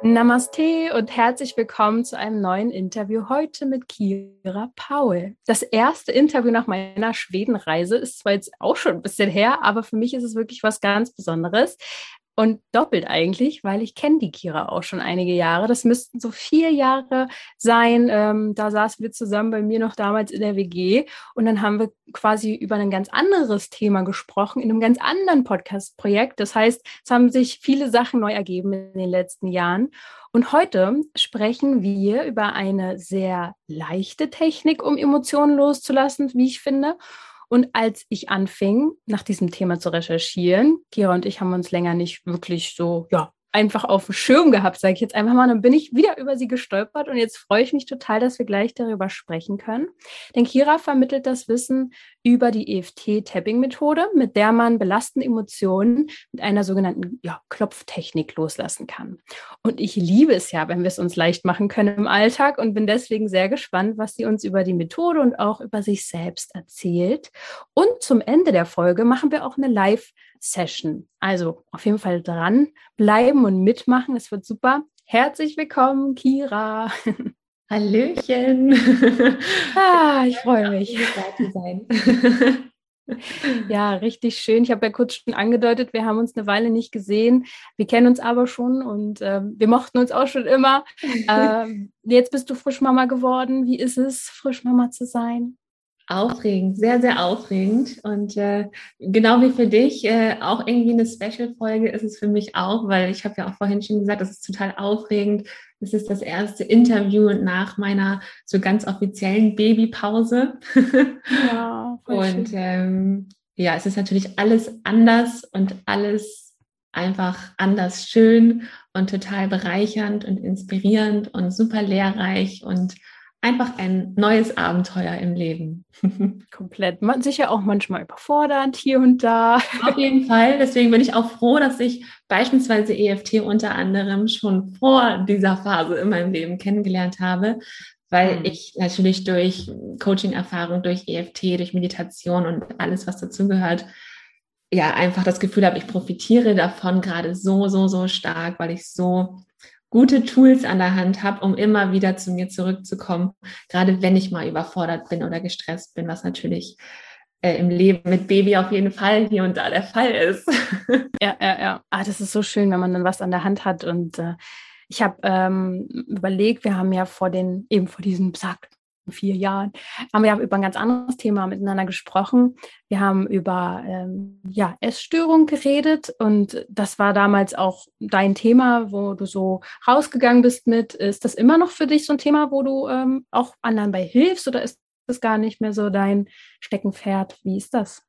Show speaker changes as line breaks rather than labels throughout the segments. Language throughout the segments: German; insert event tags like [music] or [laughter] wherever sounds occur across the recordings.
Namaste und herzlich willkommen zu einem neuen Interview heute mit Kira Paul. Das erste Interview nach meiner Schwedenreise ist zwar jetzt auch schon ein bisschen her, aber für mich ist es wirklich was ganz Besonderes. Und doppelt eigentlich, weil ich kenne die Kira auch schon einige Jahre. Das müssten so vier Jahre sein. Ähm, da saßen wir zusammen bei mir noch damals in der WG. Und dann haben wir quasi über ein ganz anderes Thema gesprochen, in einem ganz anderen Podcast-Projekt. Das heißt, es haben sich viele Sachen neu ergeben in den letzten Jahren. Und heute sprechen wir über eine sehr leichte Technik, um Emotionen loszulassen, wie ich finde. Und als ich anfing, nach diesem Thema zu recherchieren, Kira und ich haben uns länger nicht wirklich so, ja, einfach auf dem Schirm gehabt, sage ich jetzt einfach mal. Dann bin ich wieder über sie gestolpert und jetzt freue ich mich total, dass wir gleich darüber sprechen können. Denn Kira vermittelt das Wissen über die EFT-Tapping-Methode, mit der man belastende Emotionen mit einer sogenannten ja, Klopftechnik loslassen kann. Und ich liebe es ja, wenn wir es uns leicht machen können im Alltag und bin deswegen sehr gespannt, was sie uns über die Methode und auch über sich selbst erzählt. Und zum Ende der Folge machen wir auch eine Live- Session. Also auf jeden Fall dran bleiben und mitmachen. Es wird super. Herzlich willkommen, Kira. [laughs]
Hallöchen.
Ah, ich freue mich. [laughs] Ja, richtig schön. Ich habe ja kurz schon angedeutet, wir haben uns eine Weile nicht gesehen. Wir kennen uns aber schon und äh, wir mochten uns auch schon immer. [laughs] Äh, jetzt bist du Frischmama geworden. Wie ist es, Frischmama zu sein?
Aufregend, sehr, sehr aufregend. Und äh, genau wie für dich, äh, auch irgendwie eine Special-Folge ist es für mich auch, weil ich habe ja auch vorhin schon gesagt, das ist total aufregend. Es ist das erste Interview nach meiner so ganz offiziellen Babypause. Ja, und ähm, ja, es ist natürlich alles anders und alles einfach anders schön und total bereichernd und inspirierend und super lehrreich und einfach ein neues Abenteuer im Leben. [laughs]
Komplett. Man, sicher auch manchmal überfordernd hier und da.
Auf jeden Fall. Deswegen bin ich auch froh, dass ich beispielsweise EFT unter anderem schon vor dieser Phase in meinem Leben kennengelernt habe, weil mhm. ich natürlich durch Coaching-Erfahrung, durch EFT, durch Meditation und alles, was dazugehört, ja, einfach das Gefühl habe, ich profitiere davon gerade so, so, so stark, weil ich so gute Tools an der Hand habe, um immer wieder zu mir zurückzukommen, gerade wenn ich mal überfordert bin oder gestresst bin, was natürlich äh, im Leben mit Baby auf jeden Fall hier und da der Fall ist. [laughs]
Ja, ja, ja. Ah, das ist so schön, wenn man dann was an der Hand hat und äh, ich habe ähm, überlegt, wir haben ja vor den, eben vor diesem besagten vier Jahren, haben wir über ein ganz anderes Thema miteinander gesprochen. Wir haben über ähm, ja, Essstörung geredet und das war damals auch dein Thema, wo du so rausgegangen bist mit. Ist das immer noch für dich so ein Thema, wo du ähm, auch anderen bei hilfst oder ist das gar nicht mehr so dein Steckenpferd? Wie ist das?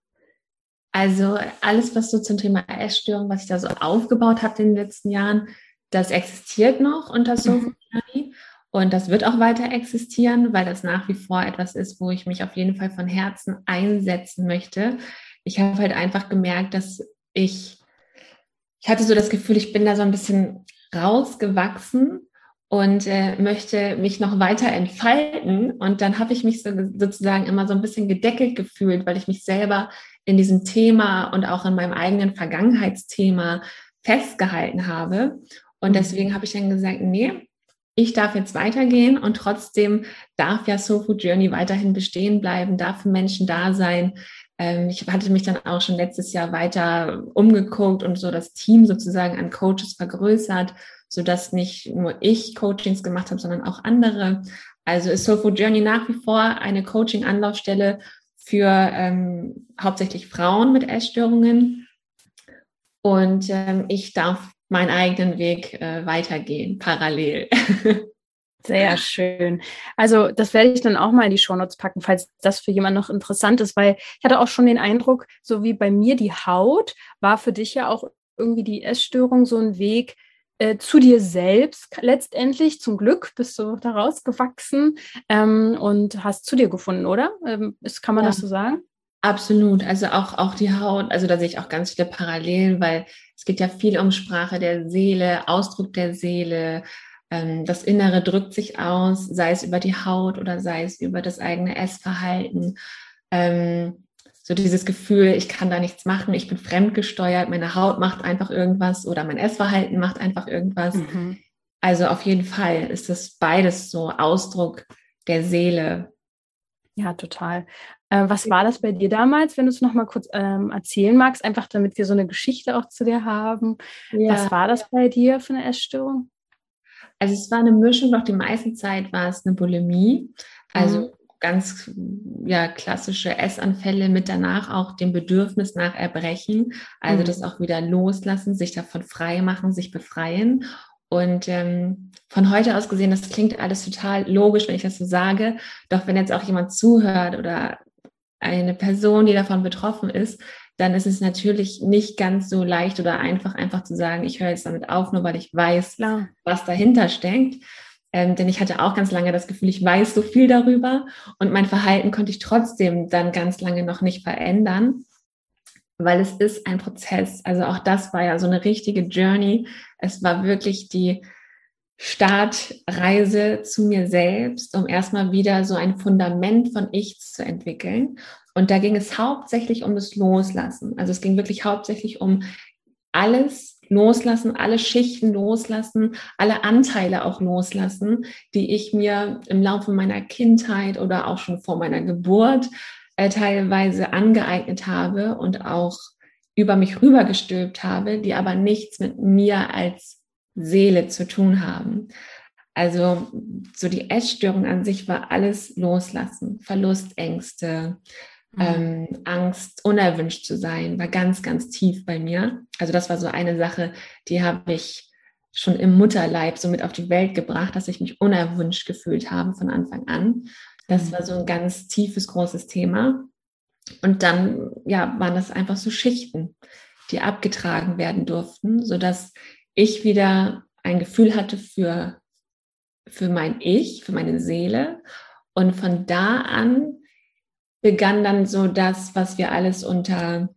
Also alles, was so zum Thema Essstörung, was ich da so aufgebaut habe in den letzten Jahren, das existiert noch unter Sophie. Mhm. Und das wird auch weiter existieren, weil das nach wie vor etwas ist, wo ich mich auf jeden Fall von Herzen einsetzen möchte. Ich habe halt einfach gemerkt, dass ich, ich hatte so das Gefühl, ich bin da so ein bisschen rausgewachsen und äh, möchte mich noch weiter entfalten. Und dann habe ich mich so, sozusagen immer so ein bisschen gedeckelt gefühlt, weil ich mich selber in diesem Thema und auch in meinem eigenen Vergangenheitsthema festgehalten habe. Und mhm. deswegen habe ich dann gesagt, nee, ich darf jetzt weitergehen und trotzdem darf ja Sofu Journey weiterhin bestehen bleiben, darf Menschen da sein. Ähm, ich hatte mich dann auch schon letztes Jahr weiter umgeguckt und so das Team sozusagen an Coaches vergrößert, sodass nicht nur ich Coachings gemacht habe, sondern auch andere. Also ist Sofu Journey nach wie vor eine Coaching-Anlaufstelle für ähm, hauptsächlich Frauen mit Essstörungen. Und ähm, ich darf meinen eigenen Weg äh, weitergehen, parallel. [laughs]
Sehr schön. Also das werde ich dann auch mal in die Shownotes packen, falls das für jemanden noch interessant ist, weil ich hatte auch schon den Eindruck, so wie bei mir die Haut, war für dich ja auch irgendwie die Essstörung so ein Weg äh, zu dir selbst letztendlich. Zum Glück bist du daraus gewachsen ähm, und hast zu dir gefunden, oder? Ähm, ist, kann man ja. das so sagen?
Absolut. Also auch, auch die Haut, also da sehe ich auch ganz viele Parallelen, weil es geht ja viel um Sprache der Seele, Ausdruck der Seele. Ähm, das Innere drückt sich aus, sei es über die Haut oder sei es über das eigene Essverhalten. Ähm, so dieses Gefühl, ich kann da nichts machen, ich bin fremdgesteuert, meine Haut macht einfach irgendwas oder mein Essverhalten macht einfach irgendwas. Mhm. Also auf jeden Fall ist das beides so Ausdruck der Seele.
Ja, total. Äh, was war das bei dir damals, wenn du es nochmal kurz ähm, erzählen magst, einfach damit wir so eine Geschichte auch zu dir haben? Ja. Was war das bei dir für eine Essstörung?
Also es war eine Mischung, doch die meiste Zeit war es eine Bulimie. Also mhm. ganz ja, klassische Essanfälle mit danach auch dem Bedürfnis nach Erbrechen. Also mhm. das auch wieder loslassen, sich davon frei machen, sich befreien. Und ähm, von heute aus gesehen, das klingt alles total logisch, wenn ich das so sage. Doch wenn jetzt auch jemand zuhört oder eine Person, die davon betroffen ist, dann ist es natürlich nicht ganz so leicht oder einfach, einfach zu sagen, ich höre jetzt damit auf, nur weil ich weiß, Klar. was dahinter steckt. Ähm, denn ich hatte auch ganz lange das Gefühl, ich weiß so viel darüber und mein Verhalten konnte ich trotzdem dann ganz lange noch nicht verändern, weil es ist ein Prozess. Also auch das war ja so eine richtige Journey. Es war wirklich die Startreise zu mir selbst, um erstmal wieder so ein Fundament von Ich zu entwickeln. Und da ging es hauptsächlich um das Loslassen. Also es ging wirklich hauptsächlich um alles loslassen, alle Schichten loslassen, alle Anteile auch loslassen, die ich mir im Laufe meiner Kindheit oder auch schon vor meiner Geburt äh, teilweise angeeignet habe und auch über mich rübergestülpt habe, die aber nichts mit mir als Seele zu tun haben. Also so die Essstörung an sich war alles loslassen, Verlustängste, mhm. ähm, Angst, unerwünscht zu sein, war ganz, ganz tief bei mir. Also das war so eine Sache, die habe ich schon im Mutterleib so mit auf die Welt gebracht, dass ich mich unerwünscht gefühlt habe von Anfang an. Das mhm. war so ein ganz tiefes, großes Thema. Und dann, ja, waren das einfach so Schichten, die abgetragen werden durften, sodass ich wieder ein Gefühl hatte für, für mein Ich, für meine Seele. Und von da an begann dann so das, was wir alles unter,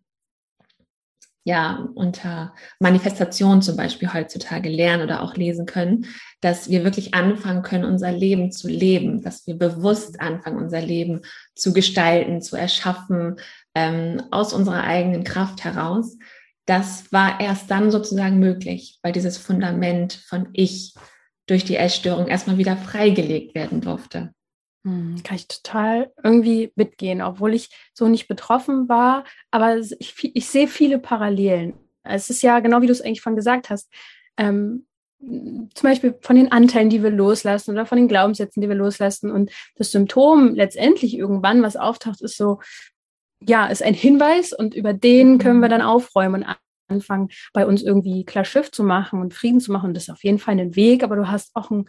ja, unter Manifestation zum Beispiel heutzutage lernen oder auch lesen können, dass wir wirklich anfangen können, unser Leben zu leben, dass wir bewusst anfangen, unser Leben zu gestalten, zu erschaffen, ähm, aus unserer eigenen Kraft heraus das war erst dann sozusagen möglich, weil dieses Fundament von Ich durch die Essstörung erstmal wieder freigelegt werden durfte.
Hm, kann ich total irgendwie mitgehen, obwohl ich so nicht betroffen war. Aber ich, ich sehe viele Parallelen. Es ist ja genau wie du es eigentlich von gesagt hast. Ähm, zum Beispiel von den Anteilen, die wir loslassen oder von den Glaubenssätzen, die wir loslassen. Und das Symptom letztendlich irgendwann, was auftaucht, ist so, ja, ist ein Hinweis und über den können wir mhm. dann aufräumen und anfangen, bei uns irgendwie klar Schiff zu machen und Frieden zu machen. Und das ist auf jeden Fall ein Weg, aber du hast auch ein,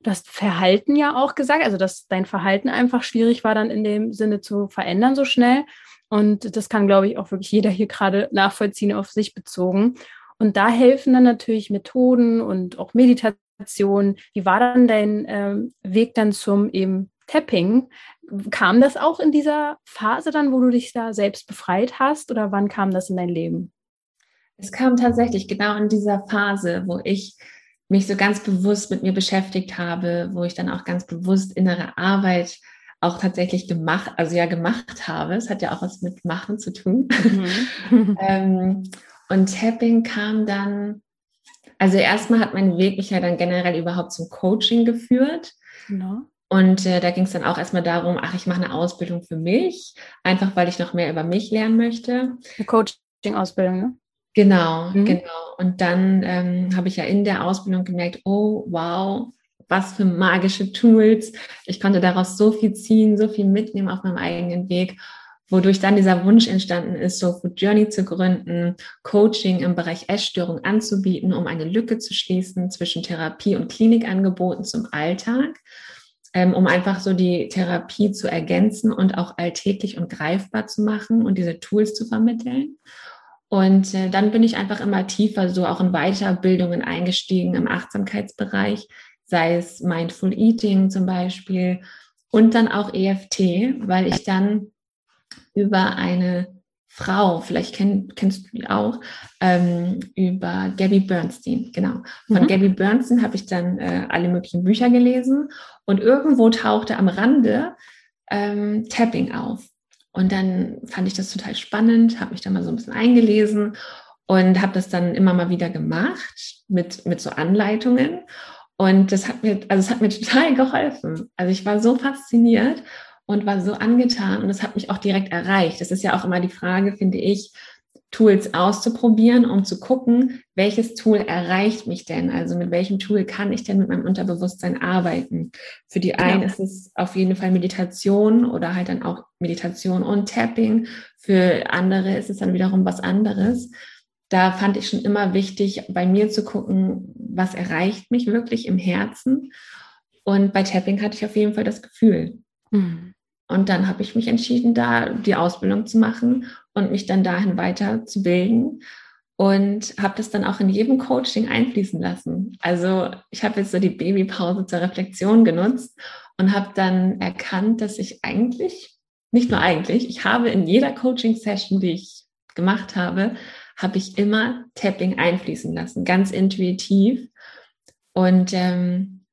das Verhalten ja auch gesagt, also dass dein Verhalten einfach schwierig war, dann in dem Sinne zu verändern so schnell. Und das kann, glaube ich, auch wirklich jeder hier gerade nachvollziehen auf sich bezogen. Und da helfen dann natürlich Methoden und auch Meditation. Wie war dann dein ähm, Weg dann zum eben Tapping? Kam das auch in dieser Phase dann, wo du dich da selbst befreit hast oder wann kam das in dein Leben?
Es kam tatsächlich genau in dieser Phase, wo ich mich so ganz bewusst mit mir beschäftigt habe, wo ich dann auch ganz bewusst innere Arbeit auch tatsächlich gemacht, also ja gemacht habe. Es hat ja auch was mit Machen zu tun. Mhm. [laughs] ähm, und Tapping kam dann, also erstmal hat mein Weg mich ja dann generell überhaupt zum Coaching geführt. Genau. Und äh, da ging es dann auch erstmal darum, ach, ich mache eine Ausbildung für mich, einfach weil ich noch mehr über mich lernen möchte.
Eine Coaching-Ausbildung, ne?
Genau, mhm. genau. Und dann ähm, habe ich ja in der Ausbildung gemerkt, oh, wow, was für magische Tools. Ich konnte daraus so viel ziehen, so viel mitnehmen auf meinem eigenen Weg, wodurch dann dieser Wunsch entstanden ist, so Food Journey zu gründen, Coaching im Bereich Essstörung anzubieten, um eine Lücke zu schließen zwischen Therapie und Klinikangeboten zum Alltag ähm, um einfach so die Therapie zu ergänzen und auch alltäglich und greifbar zu machen und diese Tools zu vermitteln. Und äh, dann bin ich einfach immer tiefer so auch in Weiterbildungen eingestiegen im Achtsamkeitsbereich, sei es Mindful Eating zum Beispiel und dann auch EFT, weil ich dann über eine Frau, vielleicht kenn, kennst du die auch, ähm, über Gabby Bernstein, genau. Von mhm. Gabby Bernstein habe ich dann äh, alle möglichen Bücher gelesen und irgendwo tauchte am Rande ähm, Tapping auf. Und dann fand ich das total spannend, habe mich da mal so ein bisschen eingelesen und habe das dann immer mal wieder gemacht mit, mit so Anleitungen. Und das hat mir, also es hat mir total geholfen. Also ich war so fasziniert und war so angetan und es hat mich auch direkt erreicht. Das ist ja auch immer die Frage, finde ich, Tools auszuprobieren, um zu gucken, welches Tool erreicht mich denn? Also mit welchem Tool kann ich denn mit meinem Unterbewusstsein arbeiten? Für die einen ja. ist es auf jeden Fall Meditation oder halt dann auch Meditation und Tapping. Für andere ist es dann wiederum was anderes. Da fand ich schon immer wichtig, bei mir zu gucken, was erreicht mich wirklich im Herzen. Und bei Tapping hatte ich auf jeden Fall das Gefühl. Mhm. Und dann habe ich mich entschieden, da die Ausbildung zu machen und mich dann dahin weiterzubilden und habe das dann auch in jedem Coaching einfließen lassen. Also ich habe jetzt so die Babypause zur Reflexion genutzt und habe dann erkannt, dass ich eigentlich, nicht nur eigentlich, ich habe in jeder Coaching-Session, die ich gemacht habe, habe ich immer Tapping einfließen lassen, ganz intuitiv. Und ähm,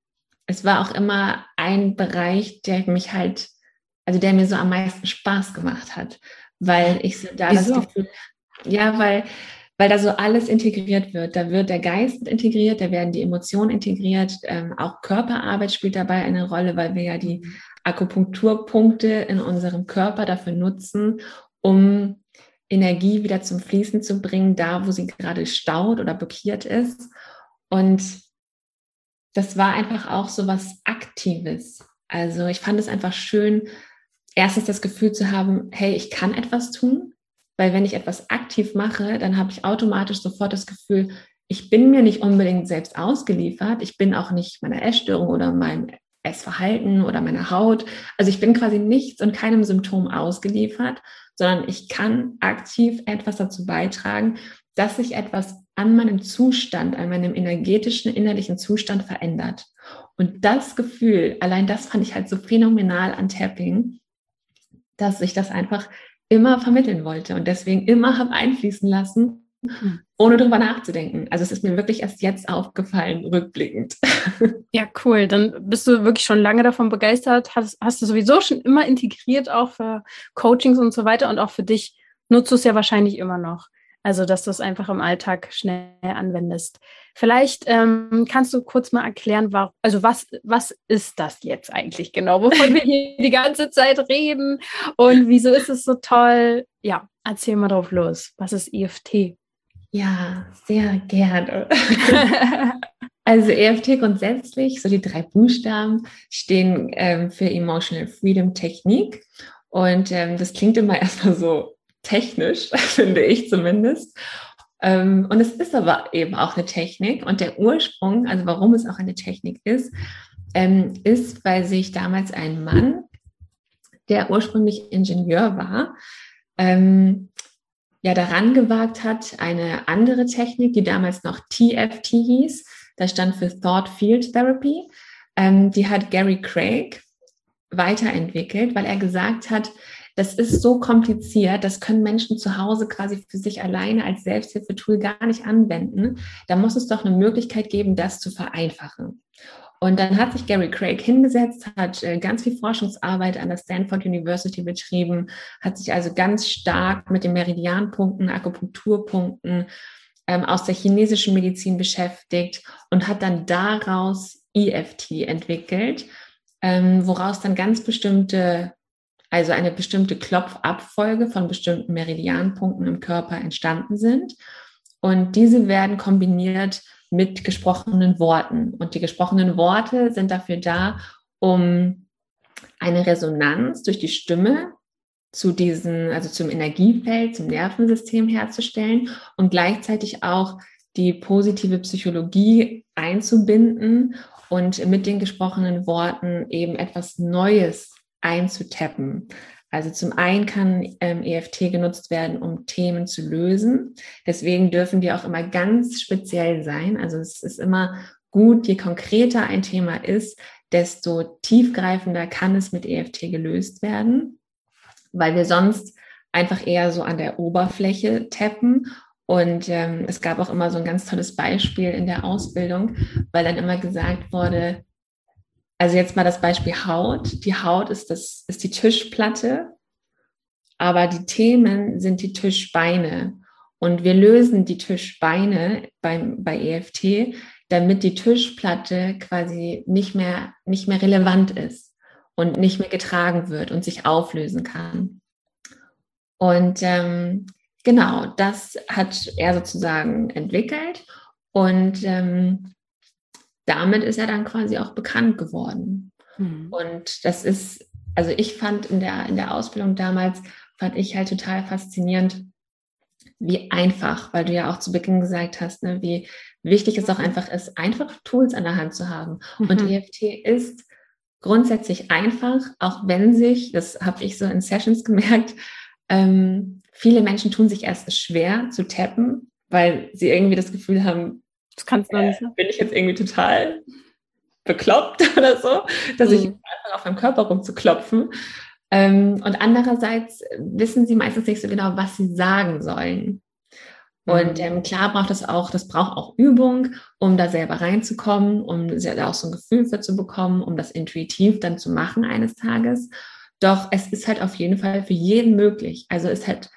es war auch immer ein Bereich, der mich halt also der mir so am meisten Spaß gemacht hat, weil ich so da Wieso? das Gefühl, ja, weil, weil da so alles integriert wird. Da wird der Geist integriert, da werden die Emotionen integriert, ähm, auch Körperarbeit spielt dabei eine Rolle, weil wir ja die mhm. Akupunkturpunkte in unserem Körper dafür nutzen, um Energie wieder zum Fließen zu bringen, da wo sie gerade staut oder blockiert ist. Und das war einfach auch so was Aktives. Also ich fand es einfach schön, erstens das Gefühl zu haben, hey, ich kann etwas tun, weil wenn ich etwas aktiv mache, dann habe ich automatisch sofort das Gefühl, ich bin mir nicht unbedingt selbst ausgeliefert, ich bin auch nicht meiner Essstörung oder meinem Essverhalten oder meiner Haut. Also ich bin quasi nichts und keinem Symptom ausgeliefert, sondern ich kann aktiv etwas dazu beitragen, dass sich etwas an meinem Zustand, an meinem energetischen, innerlichen Zustand verändert. Und das Gefühl, allein das fand ich halt so phänomenal an Tapping, dass ich das einfach immer vermitteln wollte und deswegen immer habe einfließen lassen, mhm. ohne darüber nachzudenken. Also es ist mir wirklich erst jetzt aufgefallen, rückblickend. [laughs]
Ja, cool. Dann bist du wirklich schon lange davon begeistert. Hast, hast du sowieso schon immer integriert, auch für Coachings und so weiter und auch für dich nutzt du es ja wahrscheinlich immer noch. Also, dass du es einfach im Alltag schnell anwendest. Vielleicht ähm, kannst du kurz mal erklären, warum, also was, was ist das jetzt eigentlich genau, wovon wir hier die ganze Zeit reden und wieso ist es so toll? Ja, erzähl mal drauf los. Was ist EFT?
Ja, sehr gerne. [laughs] also EFT grundsätzlich, so die drei Buchstaben stehen ähm, für Emotional Freedom Technik. Und ähm, das klingt immer [laughs] erstmal so technisch, [laughs] finde ich zumindest. Ähm, und es ist aber eben auch eine Technik. Und der Ursprung, also warum es auch eine Technik ist, ähm, ist, weil sich damals ein Mann, der ursprünglich Ingenieur war, ähm, ja daran gewagt hat, eine andere Technik, die damals noch TFT hieß, das stand für Thought Field Therapy, die hat Gary Craig weiterentwickelt, weil er gesagt hat, das ist so kompliziert, das können Menschen zu Hause quasi für sich alleine als Selbsthilfetool gar nicht anwenden. Da muss es doch eine Möglichkeit geben, das zu vereinfachen. Und dann hat sich Gary Craig hingesetzt, hat äh, ganz viel Forschungsarbeit an der Stanford University betrieben, hat sich also ganz stark mit den Meridianpunkten, Akupunkturpunkten ähm, aus der chinesischen Medizin beschäftigt und hat dann daraus EFT entwickelt, ähm, woraus dann ganz bestimmte also eine bestimmte Klopfabfolge von bestimmten Meridianpunkten im Körper entstanden sind. Und diese werden kombiniert mit gesprochenen Worten. Und die gesprochenen Worte sind dafür da, um eine Resonanz durch die Stimme zu diesen, also zum Energiefeld, zum Nervensystem herzustellen und gleichzeitig auch die positive Psychologie einzubinden und mit den gesprochenen Worten eben etwas Neues einzutappen. Also zum einen kann ähm, EFT genutzt werden, um Themen zu lösen. Deswegen dürfen die auch immer ganz speziell sein. Also es ist immer gut, je konkreter ein Thema ist, desto tiefgreifender kann es mit EFT gelöst werden, weil wir sonst einfach eher so an der Oberfläche tappen. Und ähm, es gab auch immer so ein ganz tolles Beispiel in der Ausbildung, weil dann immer gesagt wurde, also jetzt mal das Beispiel Haut. Die Haut ist, das, ist die Tischplatte, aber die Themen sind die Tischbeine. Und wir lösen die Tischbeine beim, bei EFT, damit die Tischplatte quasi nicht mehr, nicht mehr relevant ist und nicht mehr getragen wird und sich auflösen kann. Und ähm, genau, das hat er sozusagen entwickelt. Und ähm, damit ist er dann quasi auch bekannt geworden. Mhm. Und das ist, also ich fand in der, in der Ausbildung damals, fand ich halt total faszinierend, wie einfach, weil du ja auch zu Beginn gesagt hast, ne, wie wichtig es auch einfach ist, einfach Tools an der Hand zu haben. Mhm. Und EFT ist grundsätzlich einfach, auch wenn sich, das habe ich so in Sessions [laughs] gemerkt, ähm, viele Menschen tun sich erst schwer zu tappen, weil sie irgendwie das Gefühl haben, das kannst du äh, nicht. Bin ich jetzt irgendwie total bekloppt [laughs] oder so, dass mhm. ich einfach auf meinem Körper rumzuklopfen. Ähm, und andererseits wissen sie meistens nicht so genau, was sie sagen sollen. Und mhm. ähm, klar braucht es auch, das braucht auch Übung, um da selber reinzukommen, um da auch so ein Gefühl für zu bekommen, um das intuitiv dann zu machen eines Tages. Doch es ist halt auf jeden Fall für jeden möglich. Also es hat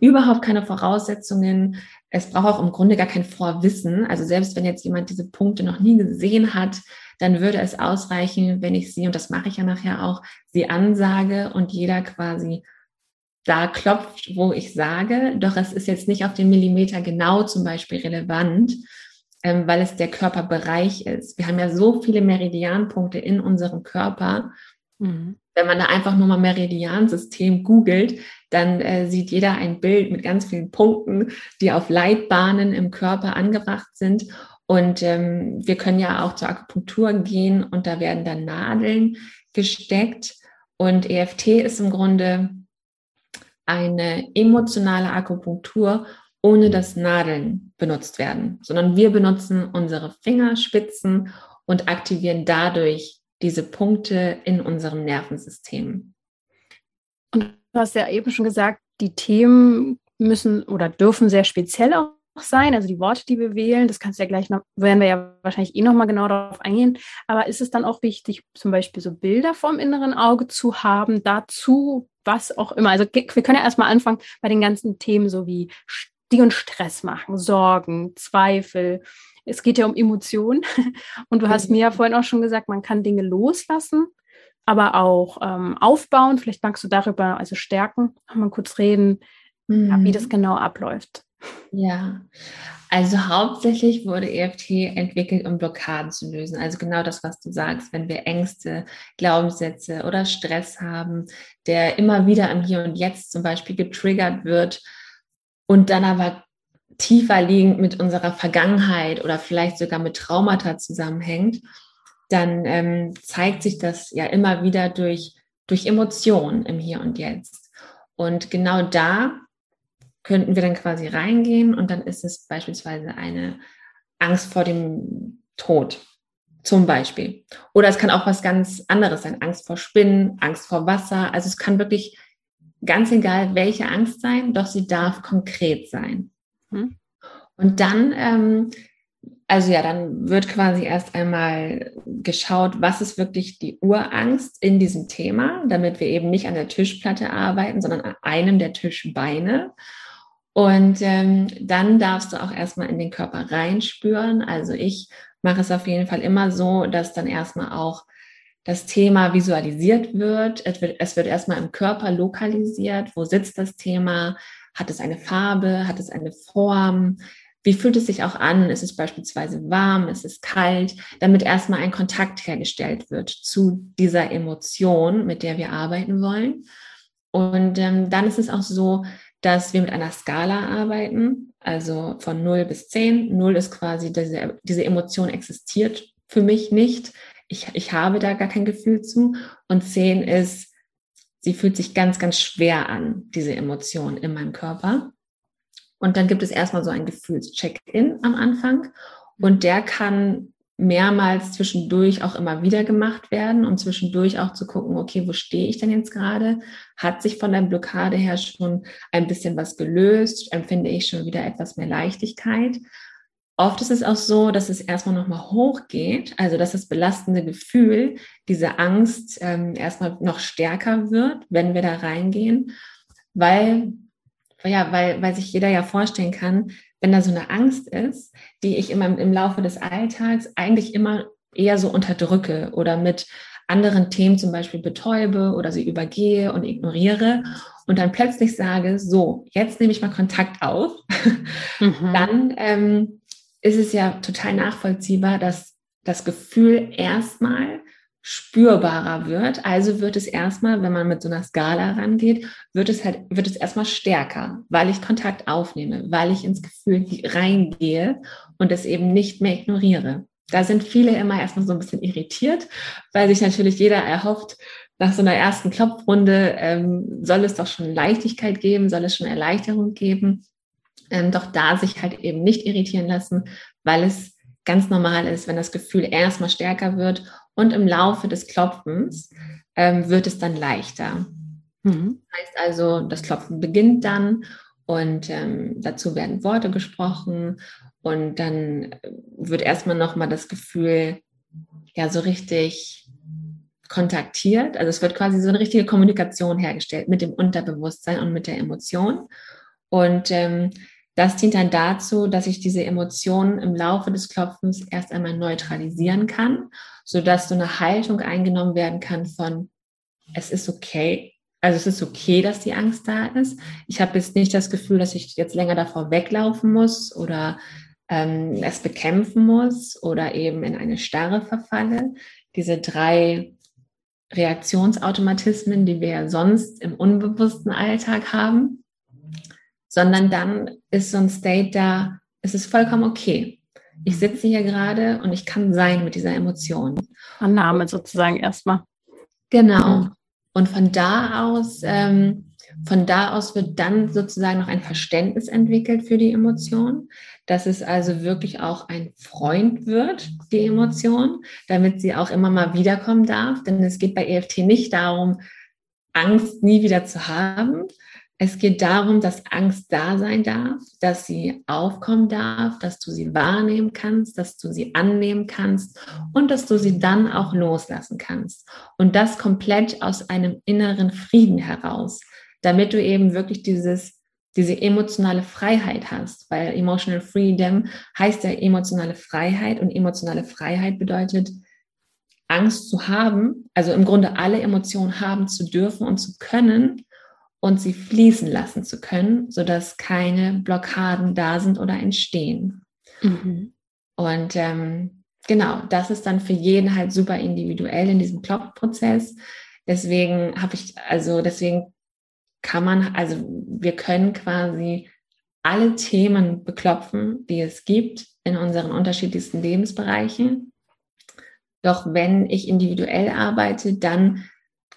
überhaupt keine Voraussetzungen es braucht auch im Grunde gar kein Vorwissen. Also selbst wenn jetzt jemand diese Punkte noch nie gesehen hat, dann würde es ausreichen, wenn ich sie, und das mache ich ja nachher auch, sie ansage und jeder quasi da klopft, wo ich sage. Doch es ist jetzt nicht auf den Millimeter genau zum Beispiel relevant, ähm, weil es der Körperbereich ist. Wir haben ja so viele Meridianpunkte in unserem Körper. Mhm. Wenn man da einfach nur mal Meridiansystem googelt, dann äh, sieht jeder ein Bild mit ganz vielen Punkten, die auf Leitbahnen im Körper angebracht sind. Und ähm, wir können ja auch zur Akupunktur gehen und da werden dann Nadeln gesteckt. Und EFT ist im Grunde eine emotionale Akupunktur, ohne dass Nadeln benutzt werden, sondern wir benutzen unsere Fingerspitzen und aktivieren dadurch diese Punkte in unserem Nervensystem.
Und du hast ja eben schon gesagt, die Themen müssen oder dürfen sehr speziell auch sein, also die Worte, die wir wählen, das kannst du ja gleich noch, werden wir ja wahrscheinlich eh nochmal genau darauf eingehen, aber ist es dann auch wichtig, zum Beispiel so Bilder vom inneren Auge zu haben, dazu, was auch immer, also wir können ja erstmal anfangen bei den ganzen Themen, so wie die uns Stress machen, Sorgen, Zweifel, es geht ja um Emotionen [laughs] und du hast mir ja vorhin auch schon gesagt, man kann Dinge loslassen, aber auch ähm, aufbauen. Vielleicht magst du darüber, also stärken, mal kurz reden, mhm. ja, wie das mhm. genau abläuft.
Ja, also hauptsächlich wurde EFT entwickelt, um Blockaden zu lösen. Also genau das, was du sagst, wenn wir Ängste, Glaubenssätze oder Stress haben, der immer wieder am Hier und Jetzt zum Beispiel getriggert wird und dann aber tiefer liegend mit unserer Vergangenheit oder vielleicht sogar mit Traumata zusammenhängt, dann ähm, zeigt sich das ja immer wieder durch, durch Emotionen im Hier und Jetzt. Und genau da könnten wir dann quasi reingehen und dann ist es beispielsweise eine Angst vor dem Tod zum Beispiel. Oder es kann auch was ganz anderes sein, Angst vor Spinnen, Angst vor Wasser. Also es kann wirklich ganz egal, welche Angst sein, doch sie darf konkret sein. Hm. Und dann ähm, also ja, dann wird quasi erst einmal geschaut, was ist wirklich die Urangst in diesem Thema, damit wir eben nicht an der Tischplatte arbeiten, sondern an einem der Tischbeine. Und ähm, dann darfst du auch erstmal in den Körper reinspüren. Also ich mache es auf jeden Fall immer so, dass dann erstmal auch das Thema visualisiert wird. Es wird, es wird erstmal im Körper lokalisiert. Wo sitzt das Thema? Hat es eine Farbe? Hat es eine Form? Wie fühlt es sich auch an? Ist es beispielsweise warm? Ist es kalt? Damit erstmal ein Kontakt hergestellt wird zu dieser Emotion, mit der wir arbeiten wollen. Und ähm, dann ist es auch so, dass wir mit einer Skala arbeiten, also von 0 bis 10. 0 ist quasi, diese, diese Emotion existiert für mich nicht. Ich, ich habe da gar kein Gefühl zu. Und 10 ist, sie fühlt sich ganz, ganz schwer an, diese Emotion in meinem Körper. Und dann gibt es erstmal so ein Gefühlscheck-in am Anfang. Und der kann mehrmals zwischendurch auch immer wieder gemacht werden, um zwischendurch auch zu gucken, okay, wo stehe ich denn jetzt gerade? Hat sich von der Blockade her schon ein bisschen was gelöst? Empfinde ich schon wieder etwas mehr Leichtigkeit? Oft ist es auch so, dass es erstmal nochmal hochgeht, also dass das belastende Gefühl, diese Angst ähm, erstmal noch stärker wird, wenn wir da reingehen, weil, ja, weil, weil sich jeder ja vorstellen kann, wenn da so eine Angst ist, die ich immer im Laufe des Alltags eigentlich immer eher so unterdrücke oder mit anderen Themen zum Beispiel betäube oder sie übergehe und ignoriere und dann plötzlich sage, so, jetzt nehme ich mal Kontakt auf, [laughs] mhm. dann ähm, ist es ja total nachvollziehbar, dass das Gefühl erstmal spürbarer wird. Also wird es erstmal, wenn man mit so einer Skala rangeht, wird es halt, wird es erstmal stärker, weil ich Kontakt aufnehme, weil ich ins Gefühl reingehe und es eben nicht mehr ignoriere. Da sind viele immer erstmal so ein bisschen irritiert, weil sich natürlich jeder erhofft, nach so einer ersten Klopfrunde ähm, soll es doch schon Leichtigkeit geben, soll es schon Erleichterung geben. Ähm, doch da sich halt eben nicht irritieren lassen, weil es ganz normal ist, wenn das Gefühl erstmal stärker wird und im Laufe des Klopfens ähm, wird es dann leichter. Mhm. Das heißt also, das Klopfen beginnt dann und ähm, dazu werden Worte gesprochen und dann wird erstmal nochmal das Gefühl ja so richtig kontaktiert. Also es wird quasi so eine richtige Kommunikation hergestellt mit dem Unterbewusstsein und mit der Emotion. Und ähm, das dient dann dazu, dass ich diese Emotionen im Laufe des Klopfens erst einmal neutralisieren kann, sodass so eine Haltung eingenommen werden kann von, es ist okay. Also es ist okay, dass die Angst da ist. Ich habe jetzt nicht das Gefühl, dass ich jetzt länger davor weglaufen muss oder ähm, es bekämpfen muss oder eben in eine Starre verfalle. Diese drei Reaktionsautomatismen, die wir ja sonst im unbewussten Alltag haben, sondern dann ist so ein State da, es ist vollkommen okay. Ich sitze hier gerade und ich kann sein mit dieser Emotion.
Annahme sozusagen erstmal.
Genau. Mhm. Und von da aus, ähm, von da aus wird dann sozusagen noch ein Verständnis entwickelt für die Emotion, dass es also wirklich auch ein Freund wird, die Emotion, damit sie auch immer mal wiederkommen darf. Denn es geht bei EFT nicht darum, Angst nie wieder zu haben, es geht darum, dass Angst da sein darf, dass sie aufkommen darf, dass du sie wahrnehmen kannst, dass du sie annehmen kannst und dass du sie dann auch loslassen kannst. Und das komplett aus einem inneren Frieden heraus, damit du eben wirklich dieses, diese emotionale Freiheit hast, weil Emotional Freedom heißt ja emotionale Freiheit und emotionale Freiheit bedeutet, Angst zu haben, also im Grunde alle Emotionen haben zu dürfen und zu können und sie fließen lassen zu können, sodass keine Blockaden da sind oder entstehen. Mhm. Und ähm, genau, das ist dann für jeden halt super individuell in diesem Klopfprozess. Deswegen habe ich, also deswegen kann man, also wir können quasi alle Themen beklopfen, die es gibt in unseren unterschiedlichsten Lebensbereichen. Doch wenn ich individuell arbeite, dann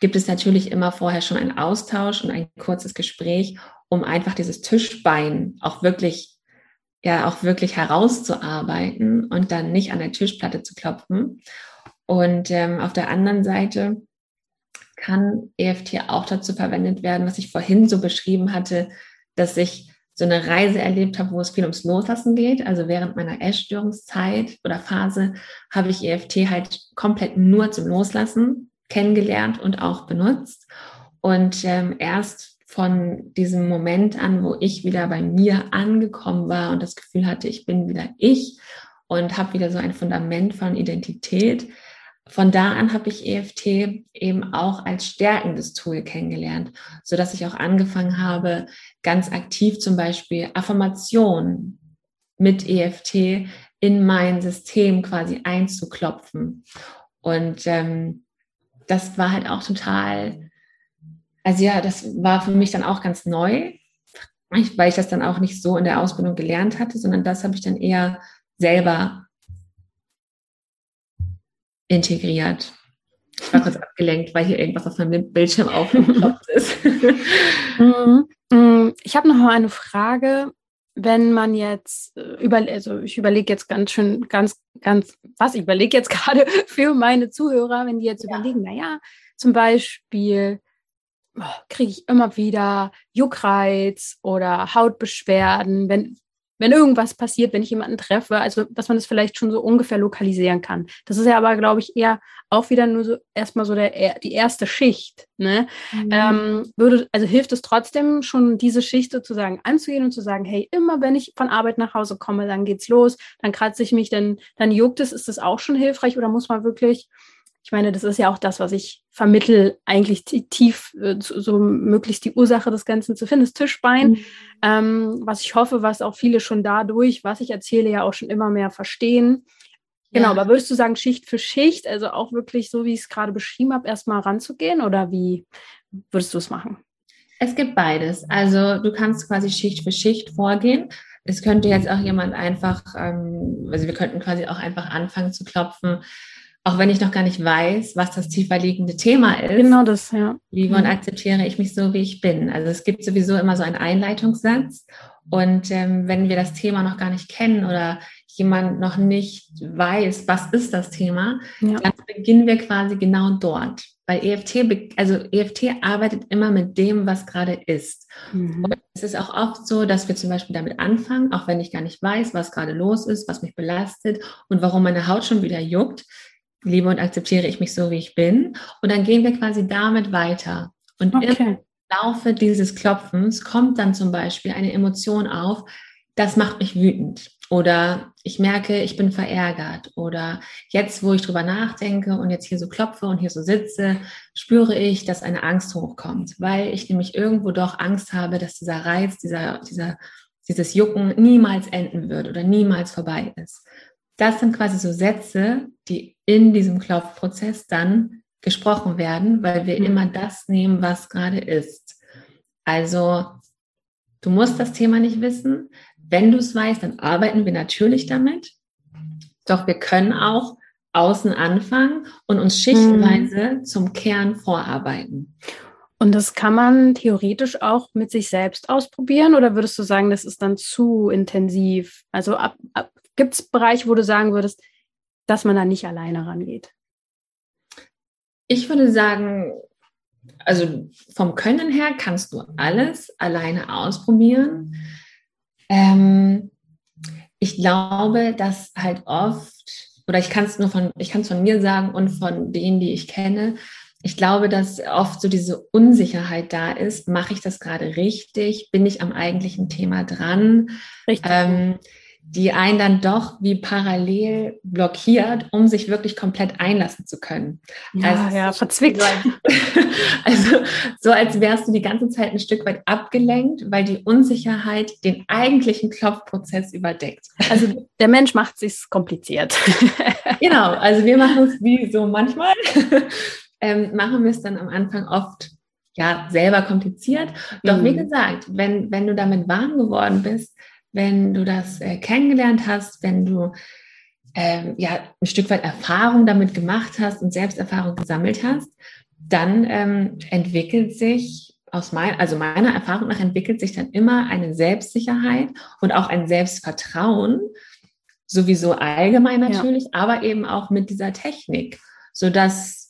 gibt es natürlich immer vorher schon einen Austausch und ein kurzes Gespräch, um einfach dieses Tischbein auch wirklich, ja, auch wirklich herauszuarbeiten und dann nicht an der Tischplatte zu klopfen. Und ähm, auf der anderen Seite kann EFT auch dazu verwendet werden, was ich vorhin so beschrieben hatte, dass ich so eine Reise erlebt habe, wo es viel ums Loslassen geht. Also während meiner Essstörungszeit oder Phase habe ich EFT halt komplett nur zum Loslassen kennengelernt und auch benutzt. Und ähm, erst von diesem Moment an, wo ich wieder bei mir angekommen war und das Gefühl hatte, ich bin wieder ich und habe wieder so ein Fundament von Identität. Von da an habe ich EFT eben auch als stärkendes Tool kennengelernt, so dass ich auch angefangen habe, ganz aktiv zum Beispiel Affirmationen mit EFT in mein System quasi einzuklopfen. Und ähm, das war halt auch total, also ja, das war für mich dann auch ganz neu, weil ich das dann auch nicht so in der Ausbildung gelernt hatte, sondern das habe ich dann eher selber integriert. Ich war kurz abgelenkt, weil hier irgendwas auf meinem Bildschirm aufgeploppt ist. [laughs]
Mhm. Mhm. Ich habe noch mal eine Frage. Wenn man jetzt äh, über, also ich überlege jetzt ganz schön, ganz, ganz, was, ich überlege jetzt [laughs] gerade für meine Zuhörer, wenn die jetzt ja. überlegen, naja, zum Beispiel oh, kriege ich immer wieder Juckreiz oder Hautbeschwerden, wenn, wenn irgendwas passiert, wenn ich jemanden treffe, also dass man das vielleicht schon so ungefähr lokalisieren kann. Das ist ja aber, glaube ich, eher auch wieder nur so erstmal so der, die erste Schicht. Ne? Mhm. Ähm, würde, also hilft es trotzdem schon, diese Schicht sozusagen anzugehen und zu sagen, hey, immer wenn ich von Arbeit nach Hause komme, dann geht's los, dann kratze ich mich, dann, dann juckt es, ist das auch schon hilfreich oder muss man wirklich ich meine, das ist ja auch das, was ich vermittel, eigentlich tief äh, so möglichst die Ursache des Ganzen zu finden, das Tischbein, mhm. ähm, was ich hoffe, was auch viele schon dadurch, was ich erzähle, ja auch schon immer mehr verstehen. Genau, ja. aber würdest du sagen, Schicht für Schicht, also auch wirklich so, wie ich es gerade beschrieben habe, erstmal ranzugehen oder wie würdest du es machen?
Es gibt beides. Also du kannst quasi Schicht für Schicht vorgehen. Es könnte jetzt auch jemand einfach, ähm, also wir könnten quasi auch einfach anfangen zu klopfen, auch wenn ich noch gar nicht weiß, was das tiefer liegende Thema ist.
Genau das, ja.
Liebe und mhm. akzeptiere ich mich so, wie ich bin. Also es gibt sowieso immer so einen Einleitungssatz. Und ähm, wenn wir das Thema noch gar nicht kennen oder jemand noch nicht weiß, was ist das Thema, ja. dann beginnen wir quasi genau dort. Weil EFT, also EFT arbeitet immer mit dem, was gerade ist. Mhm. Und es ist auch oft so, dass wir zum Beispiel damit anfangen, auch wenn ich gar nicht weiß, was gerade los ist, was mich belastet und warum meine Haut schon wieder juckt, liebe und akzeptiere ich mich so, wie ich bin. Und dann gehen wir quasi damit weiter. Und okay. im Laufe dieses Klopfens kommt dann zum Beispiel eine Emotion auf, das macht mich wütend. Oder ich merke, ich bin verärgert. Oder jetzt, wo ich drüber nachdenke und jetzt hier so klopfe und hier so sitze, spüre ich, dass eine Angst hochkommt, weil ich nämlich irgendwo doch Angst habe, dass dieser Reiz, dieser, dieser, dieses Jucken niemals enden wird oder niemals vorbei ist das sind quasi so Sätze, die in diesem Klopfprozess dann gesprochen werden, weil wir mhm. immer das nehmen, was gerade ist. Also du musst das Thema nicht wissen. Wenn du es weißt, dann arbeiten wir natürlich damit. Doch wir können auch außen anfangen und uns schichtweise mhm. zum Kern vorarbeiten.
Und das kann man theoretisch auch mit sich selbst ausprobieren oder würdest du sagen, das ist dann zu intensiv? Also ab, ab Gibt es Bereiche, wo du sagen würdest, dass man da nicht alleine rangeht?
Ich würde sagen, also vom Können her kannst du alles alleine ausprobieren. Ähm, ich glaube, dass halt oft, oder ich kann es nur von, ich kann es von mir sagen und von denen, die ich kenne, ich glaube, dass oft so diese Unsicherheit da ist. Mache ich das gerade richtig? Bin ich am eigentlichen Thema dran? Richtig. Ähm, die einen dann doch wie parallel blockiert, um sich wirklich komplett einlassen zu können.
Ja, also, ja, verzwickt. [laughs]
also so, als wärst du die ganze Zeit ein Stück weit abgelenkt, weil die Unsicherheit den eigentlichen Klopfprozess überdeckt.
Also der Mensch macht sich kompliziert. [laughs]
genau, also wir machen es wie so manchmal, [laughs] ähm, machen wir es dann am Anfang oft ja selber kompliziert. Doch mhm. wie gesagt, wenn, wenn du damit warm geworden bist, wenn du das äh, kennengelernt hast, wenn du ähm, ja ein Stück weit Erfahrung damit gemacht hast und Selbsterfahrung gesammelt hast, dann ähm, entwickelt sich aus mein, also meiner Erfahrung nach entwickelt sich dann immer eine Selbstsicherheit und auch ein Selbstvertrauen, sowieso allgemein natürlich, ja. aber eben auch mit dieser Technik, so dass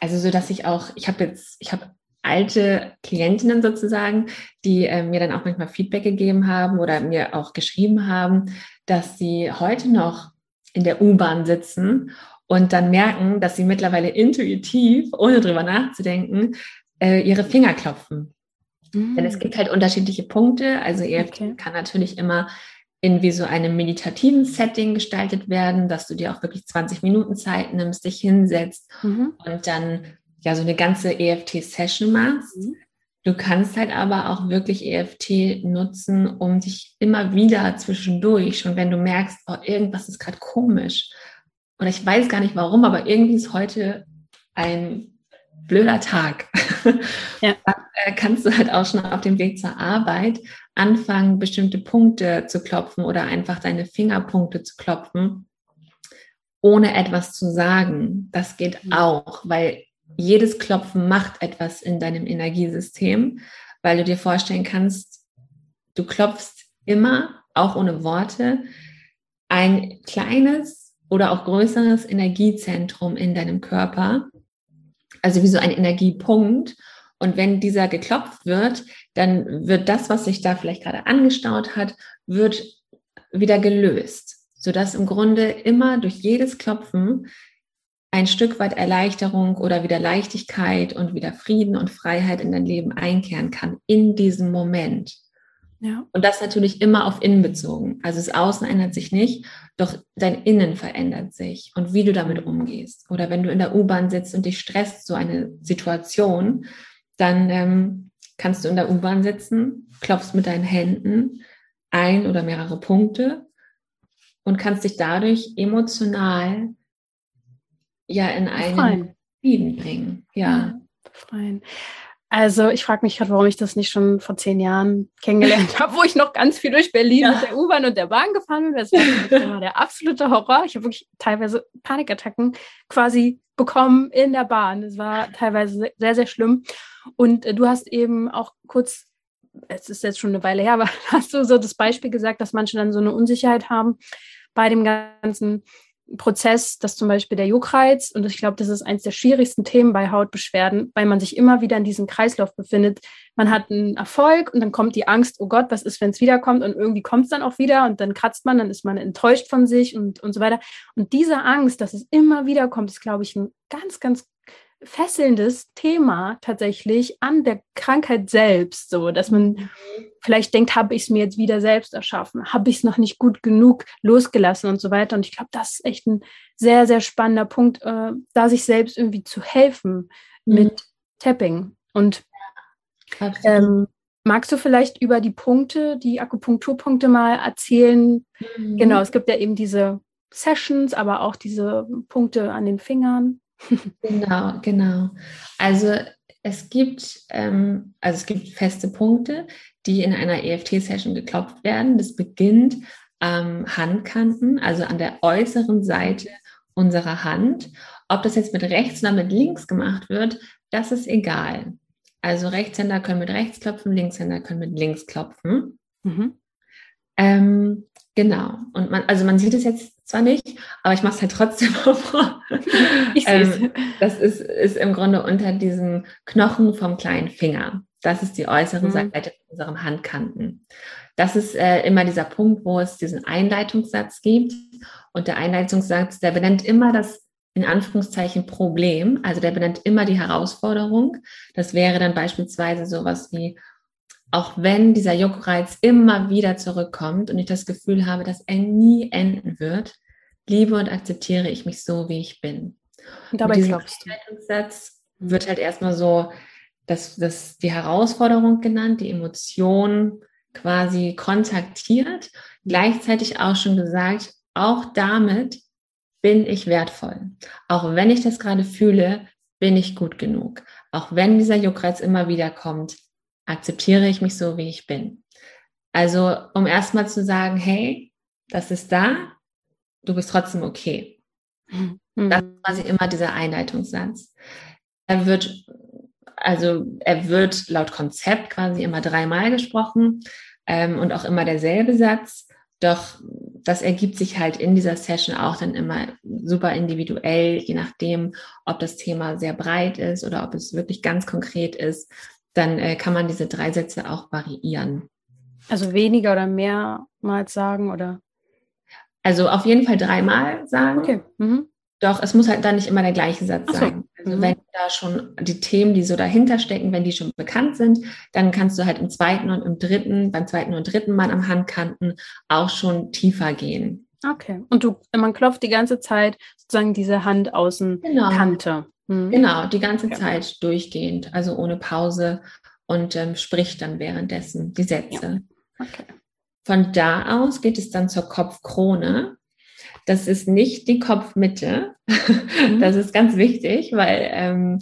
also so dass ich auch, ich habe jetzt, ich habe alte Klientinnen sozusagen, die äh, mir dann auch manchmal Feedback gegeben haben oder mir auch geschrieben haben, dass sie heute noch in der U-Bahn sitzen und dann merken, dass sie mittlerweile intuitiv, ohne drüber nachzudenken, äh, ihre Finger klopfen. Mhm. Denn es gibt halt unterschiedliche Punkte. Also EFT okay. kann natürlich immer in wie so einem meditativen Setting gestaltet werden, dass du dir auch wirklich 20 Minuten Zeit nimmst, dich hinsetzt mhm. und dann ja so eine ganze EFT-Session machst. Mhm. Du kannst halt aber auch wirklich EFT nutzen, um dich immer wieder zwischendurch, schon wenn du merkst, oh, irgendwas ist gerade komisch oder ich weiß gar nicht warum, aber irgendwie ist heute ein blöder Tag. [laughs] Ja. Dann äh, kannst du halt auch schon auf dem Weg zur Arbeit anfangen, bestimmte Punkte zu klopfen oder einfach deine Fingerpunkte zu klopfen, ohne etwas zu sagen. Das geht mhm. auch, weil jedes Klopfen macht etwas in deinem Energiesystem, weil du dir vorstellen kannst, du klopfst immer, auch ohne Worte, ein kleines oder auch größeres Energiezentrum in deinem Körper, also wie so ein Energiepunkt. Und wenn dieser geklopft wird, dann wird das, was sich da vielleicht gerade angestaut hat, wird wieder gelöst, sodass im Grunde immer durch jedes Klopfen ein Stück weit Erleichterung oder wieder Leichtigkeit und wieder Frieden und Freiheit in dein Leben einkehren kann in diesem Moment. Ja. Und das natürlich immer auf innen bezogen. Also das Außen ändert sich nicht, doch dein Innen verändert sich und wie du damit umgehst. Oder wenn du in der U-Bahn sitzt und dich stresst so eine Situation, dann ähm, kannst du in der U-Bahn sitzen, klopfst mit deinen Händen ein oder mehrere Punkte und kannst dich dadurch emotional ja in einen Frieden bringen. Ja.
Befreien. Also ich frage mich gerade, warum ich das nicht schon vor zehn Jahren kennengelernt [laughs] habe, wo ich noch ganz viel durch Berlin ja. mit der U-Bahn und der Bahn gefahren bin. Das war der absolute Horror. Ich habe wirklich teilweise Panikattacken quasi bekommen in der Bahn. Das war teilweise sehr, sehr schlimm. Und äh, du hast eben auch kurz, es ist jetzt schon eine Weile her, aber [laughs] hast du so das Beispiel gesagt, dass manche dann so eine Unsicherheit haben bei dem ganzen Prozess, dass zum Beispiel der Juckreiz, und ich glaube, das ist eines der schwierigsten Themen bei Hautbeschwerden, weil man sich immer wieder in diesem Kreislauf befindet. Man hat einen Erfolg und dann kommt die Angst, oh Gott, was ist, wenn es wiederkommt? Und irgendwie kommt es dann auch wieder und dann kratzt man, dann ist man enttäuscht von sich und, und so weiter. Und diese Angst, dass es immer wieder kommt, ist, glaube ich, ein ganz, ganz fesselndes Thema tatsächlich an der Krankheit selbst, so dass man mhm. vielleicht denkt, habe ich es mir jetzt wieder selbst erschaffen, habe ich es noch nicht gut genug losgelassen und so weiter. Und ich glaube, das ist echt ein sehr, sehr spannender Punkt, äh, da sich selbst irgendwie zu helfen mhm. mit Tapping. Und ähm, magst du vielleicht über die Punkte, die Akupunkturpunkte mal erzählen? Mhm. Genau, es gibt ja eben diese Sessions, aber auch diese Punkte an den Fingern.
Genau, genau. Also es gibt, ähm, also es gibt feste Punkte, die in einer EFT-Session geklopft werden. Das beginnt am Handkanten, also an der äußeren Seite unserer Hand. Ob das jetzt mit rechts oder mit links gemacht wird, das ist egal. Also Rechtshänder können mit rechts klopfen, Linkshänder können mit links klopfen. Mhm. Ähm, genau. Und man, also man sieht es jetzt zwar nicht, aber ich mache es halt trotzdem. [laughs] Ich ähm, das ist, ist im Grunde unter diesem Knochen vom kleinen Finger. Das ist die äußere mhm. Seite unserer Handkanten. Das ist äh, immer dieser Punkt, wo es diesen Einleitungssatz gibt. Und der Einleitungssatz, der benennt immer das in Anführungszeichen Problem. Also der benennt immer die Herausforderung. Das wäre dann beispielsweise sowas wie, auch wenn dieser Juckreiz immer wieder zurückkommt und ich das Gefühl habe, dass er nie enden wird, liebe und akzeptiere ich mich so, wie ich bin. Und dabei und glaubst du. Satz wird halt erstmal so, dass das die Herausforderung genannt, die Emotion quasi kontaktiert, gleichzeitig auch schon gesagt, auch damit bin ich wertvoll. Auch wenn ich das gerade fühle, bin ich gut genug. Auch wenn dieser Juckreiz immer wieder kommt, akzeptiere ich mich so, wie ich bin. Also, um erstmal zu sagen, hey, das ist da, du bist trotzdem okay. Mhm. Das ist quasi immer dieser Einleitungssatz. Er wird, also er wird laut Konzept quasi immer dreimal gesprochen ähm, und auch immer derselbe Satz. Doch das ergibt sich halt in dieser Session auch dann immer super individuell, je nachdem, ob das Thema sehr breit ist oder ob es wirklich ganz konkret ist dann äh, kann man diese drei Sätze auch variieren.
Also weniger oder mehrmals sagen oder?
Also auf jeden Fall dreimal sagen. Okay. Mhm. Doch es muss halt dann nicht immer der gleiche Satz so. sein. Also mhm. wenn da schon die Themen, die so dahinter stecken, wenn die schon bekannt sind, dann kannst du halt im zweiten und im dritten, beim zweiten und dritten Mal am Handkanten auch schon tiefer gehen.
Okay. Und du, man klopft die ganze Zeit sozusagen diese Handaußenkante. Genau.
Mhm. Genau, die ganze ja. Zeit durchgehend, also ohne Pause und ähm, spricht dann währenddessen die Sätze. Ja. Okay. Von da aus geht es dann zur Kopfkrone. Das ist nicht die Kopfmitte. [laughs] Mhm. Das ist ganz wichtig, weil ähm,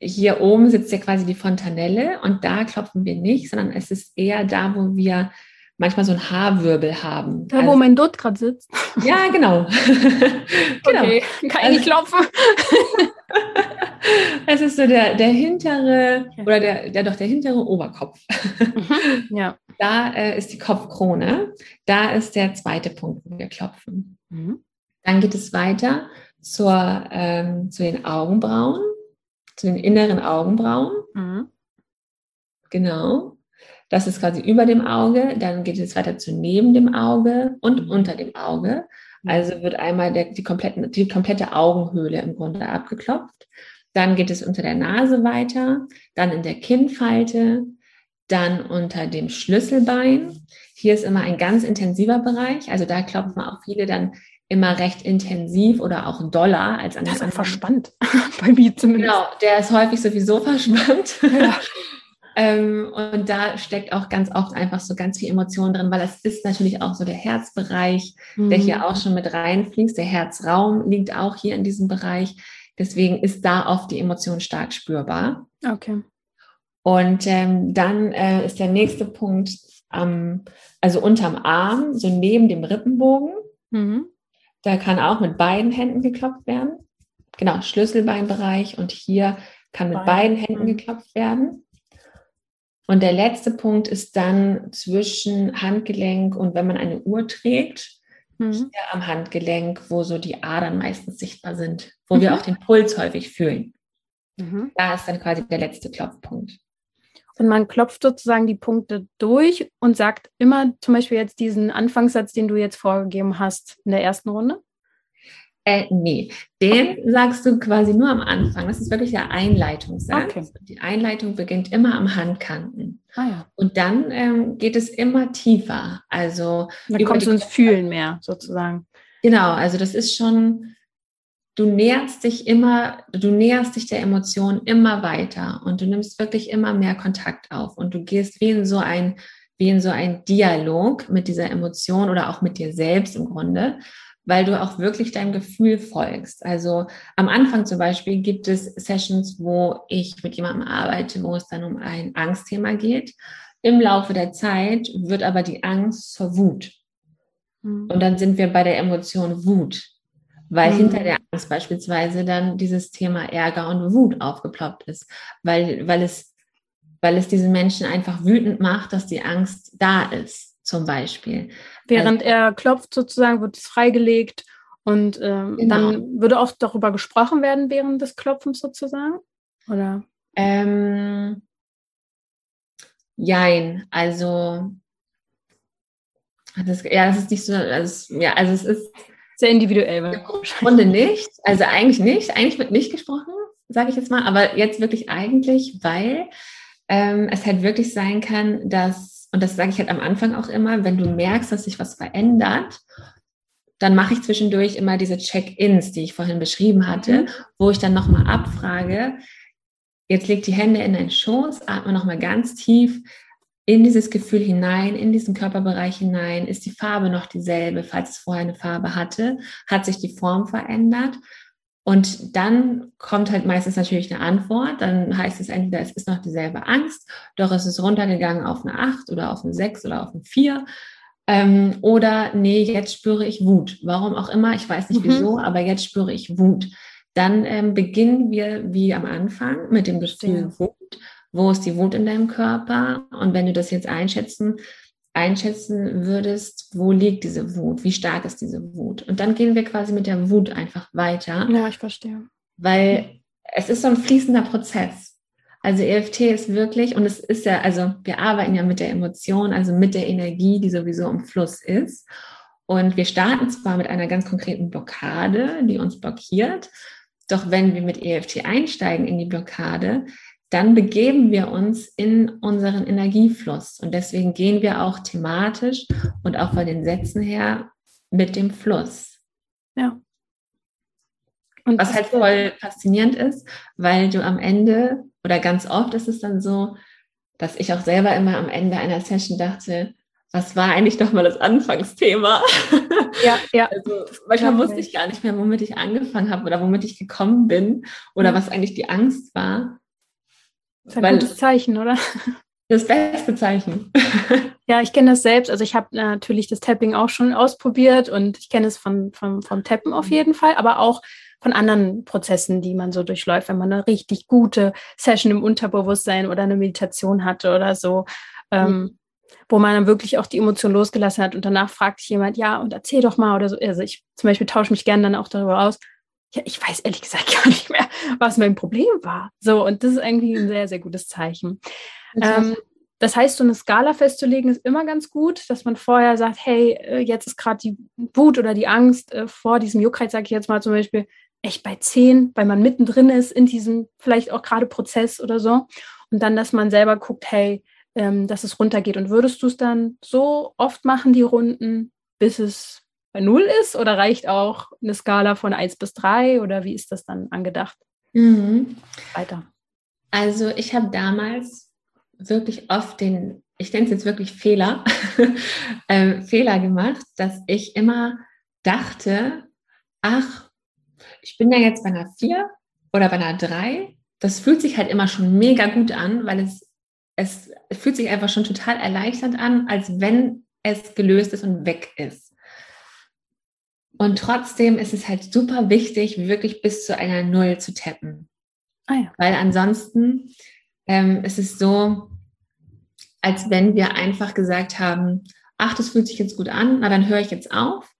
hier oben sitzt ja quasi die Fontanelle und da klopfen wir nicht, sondern es ist eher da, wo wir manchmal so ein Haarwirbel haben.
Da, also, wo mein Dutt gerade sitzt.
Ja, genau. [laughs] [laughs]
genau. Okay, kann ich nicht also klopfen. [laughs]
Es ist so der, der hintere, oder der, der doch der hintere Oberkopf.
Mhm, ja.
Da äh, ist die Kopfkrone. Da ist der zweite Punkt, wo wir klopfen. Mhm. Dann geht es weiter zur, ähm, zu den Augenbrauen, zu den inneren Augenbrauen. Mhm. Genau. Das ist quasi über dem Auge. Dann geht es weiter zu neben dem Auge und mhm. unter dem Auge. Also wird einmal der, die, komplette, die komplette Augenhöhle im Grunde abgeklopft. Dann geht es unter der Nase weiter, dann in der Kinnfalte, dann unter dem Schlüsselbein. Hier ist immer ein ganz intensiver Bereich. Also da klopfen auch viele dann immer recht intensiv oder auch doller als
an der ist verspannt, [laughs] bei mir zumindest.
Genau, der ist häufig sowieso verspannt. Ja. [laughs] ähm, und da steckt auch ganz oft einfach so ganz viel Emotion drin, weil das ist natürlich auch so der Herzbereich, mhm. der hier mhm. auch schon mit reinfließt. Der Herzraum liegt auch hier in diesem Bereich. Deswegen ist da oft die Emotion stark spürbar.
Okay.
Und ähm, dann äh, ist der nächste Punkt, ähm, also unterm Arm, so neben dem Rippenbogen. Mhm. Da kann auch mit beiden Händen geklopft werden. Genau, Schlüsselbeinbereich und hier kann mit Bein. beiden Händen mhm. geklopft werden. Und der letzte Punkt ist dann zwischen Handgelenk und wenn man eine Uhr trägt, mhm. hier am Handgelenk, wo so die Adern meistens sichtbar sind, wo mhm. wir auch den Puls häufig fühlen. Mhm. Da ist dann quasi der letzte Klopfpunkt.
Und man klopft sozusagen die Punkte durch und sagt immer zum Beispiel jetzt diesen Anfangssatz, den du jetzt vorgegeben hast in der ersten Runde?
Äh, nee, den sagst du quasi nur am Anfang. Das ist wirklich der Einleitungssatz. Okay. Die Einleitung beginnt immer am Handkanten. Ah, ja. Und dann ähm, geht es immer tiefer. Also
dann kommst du ins Fühlen mehr sozusagen.
Genau, also das ist schon du näherst dich immer, du näherst dich der Emotion immer weiter und du nimmst wirklich immer mehr Kontakt auf und du gehst wie in so ein, wie in so ein Dialog mit dieser Emotion oder auch mit dir selbst im Grunde, weil du auch wirklich deinem Gefühl folgst. Also am Anfang zum Beispiel gibt es Sessions, wo ich mit jemandem arbeite, wo es dann um ein Angstthema geht. Im Laufe der Zeit wird aber die Angst zur Wut. Mhm. Und dann sind wir bei der Emotion Wut weil mhm. hinter der Angst beispielsweise dann dieses Thema Ärger und Wut aufgeploppt ist, weil, weil, es, weil es diesen Menschen einfach wütend macht, dass die Angst da ist, zum Beispiel.
Während also, er klopft, sozusagen, wird es freigelegt und ähm, genau. dann würde auch darüber gesprochen werden während des Klopfens sozusagen? Oder?
Ähm, jein, also das, ja, das ist nicht so, also, ja, also es ist
sehr individuell.
Im Grunde nicht. Also eigentlich nicht. Eigentlich wird nicht gesprochen, sage ich jetzt mal. Aber jetzt wirklich eigentlich, weil ähm, es halt wirklich sein kann, dass, und das sage ich halt am Anfang auch immer, wenn du merkst, dass sich was verändert, dann mache ich zwischendurch immer diese Check-ins, die ich vorhin beschrieben hatte, mhm. wo ich dann nochmal abfrage, jetzt leg die Hände in deinen Schoß, atme nochmal ganz tief, in dieses Gefühl hinein, in diesen Körperbereich hinein, ist die Farbe noch dieselbe, falls es vorher eine Farbe hatte, hat sich die Form verändert. Und dann kommt halt meistens natürlich eine Antwort. Dann heißt es entweder, es ist noch dieselbe Angst, doch es ist runtergegangen auf eine 8 oder auf eine 6 oder auf eine 4. Ähm, oder nee, jetzt spüre ich Wut. Warum auch immer, ich weiß nicht mhm. wieso, aber jetzt spüre ich Wut. Dann ähm, beginnen wir wie am Anfang mit dem Gefühl Wut wo ist die Wut in deinem Körper? Und wenn du das jetzt einschätzen, einschätzen würdest, wo liegt diese Wut? Wie stark ist diese Wut? Und dann gehen wir quasi mit der Wut einfach weiter.
Ja, ich verstehe.
Weil es ist so ein fließender Prozess. Also EFT ist wirklich, und es ist ja, also wir arbeiten ja mit der Emotion, also mit der Energie, die sowieso im Fluss ist. Und wir starten zwar mit einer ganz konkreten Blockade, die uns blockiert, doch wenn wir mit EFT einsteigen in die Blockade, dann begeben wir uns in unseren Energiefluss. Und deswegen gehen wir auch thematisch und auch von den Sätzen her mit dem Fluss.
Ja.
Und Was halt voll faszinierend ist, weil du am Ende oder ganz oft ist es dann so, dass ich auch selber immer am Ende einer Session dachte, was war eigentlich doch mal das Anfangsthema? [laughs]
Ja, ja.
Also manchmal ja, wusste ich gar nicht mehr, womit ich angefangen habe oder womit ich gekommen bin oder ja. was eigentlich die Angst war.
Das ist ein gutes Zeichen, oder?
Das beste Zeichen. [laughs]
ja, ich kenne das selbst. Also ich habe natürlich das Tapping auch schon ausprobiert und ich kenne es von, von, vom Tappen auf jeden Fall, aber auch von anderen Prozessen, die man so durchläuft, wenn man eine richtig gute Session im Unterbewusstsein oder eine Meditation hatte oder so. Ähm, wo man dann wirklich auch die Emotion losgelassen hat und danach fragt sich jemand, ja, und erzähl doch mal oder so. Also ich zum Beispiel tausche mich gerne dann auch darüber aus. Ja, ich weiß ehrlich gesagt [laughs] gar nicht mehr, was mein Problem war. So, und das ist irgendwie ein sehr, sehr gutes Zeichen. Ähm, das heißt, so eine Skala festzulegen ist immer ganz gut, dass man vorher sagt, hey, äh, jetzt ist gerade die Wut oder die Angst äh, vor diesem Juckreiz, sage ich jetzt mal zum Beispiel, echt bei 10, weil man mittendrin ist in diesem vielleicht auch gerade Prozess oder so. Und dann, dass man selber guckt, hey, ähm, dass es runtergeht. Und würdest du es dann so oft machen, die Runden, bis es 0 ist? Oder reicht auch eine Skala von 1 bis 3? Oder wie ist das dann angedacht?
Mhm.
Weiter.
Also ich habe damals wirklich oft den, ich nenne es jetzt wirklich Fehler, [laughs] äh, Fehler gemacht, dass ich immer dachte, ach, ich bin ja jetzt bei einer 4 oder bei einer 3. Das fühlt sich halt immer schon mega gut an, weil es, es, es fühlt sich einfach schon total erleichternd an, als wenn es gelöst ist und weg ist. Und trotzdem ist es halt super wichtig, wirklich bis zu einer Null zu tappen. Ah ja. Weil ansonsten ähm, ist es so, als wenn wir einfach gesagt haben, ach, das fühlt sich jetzt gut an, na dann höre ich jetzt auf.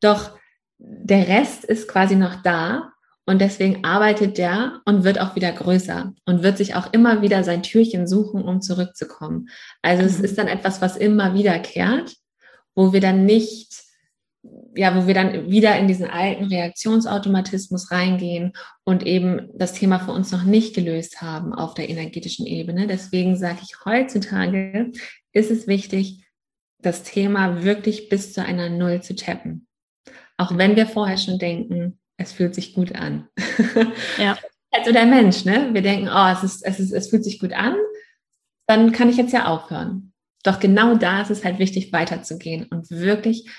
Doch der Rest ist quasi noch da und deswegen arbeitet der und wird auch wieder größer und wird sich auch immer wieder sein Türchen suchen, um zurückzukommen. Also mhm. es ist dann etwas, was immer wiederkehrt, wo wir dann nicht, ja, wo wir dann wieder in diesen alten Reaktionsautomatismus reingehen und eben das Thema für uns noch nicht gelöst haben auf der energetischen Ebene. Deswegen sage ich, heutzutage ist es wichtig, das Thema wirklich bis zu einer Null zu tappen. Auch wenn wir vorher schon denken, es fühlt sich gut an. [laughs] Ja. Also der Mensch, ne? Wir denken, oh, es, ist, es, ist, es fühlt sich gut an, dann kann ich jetzt ja aufhören. Doch genau da ist es halt wichtig, weiterzugehen und wirklich,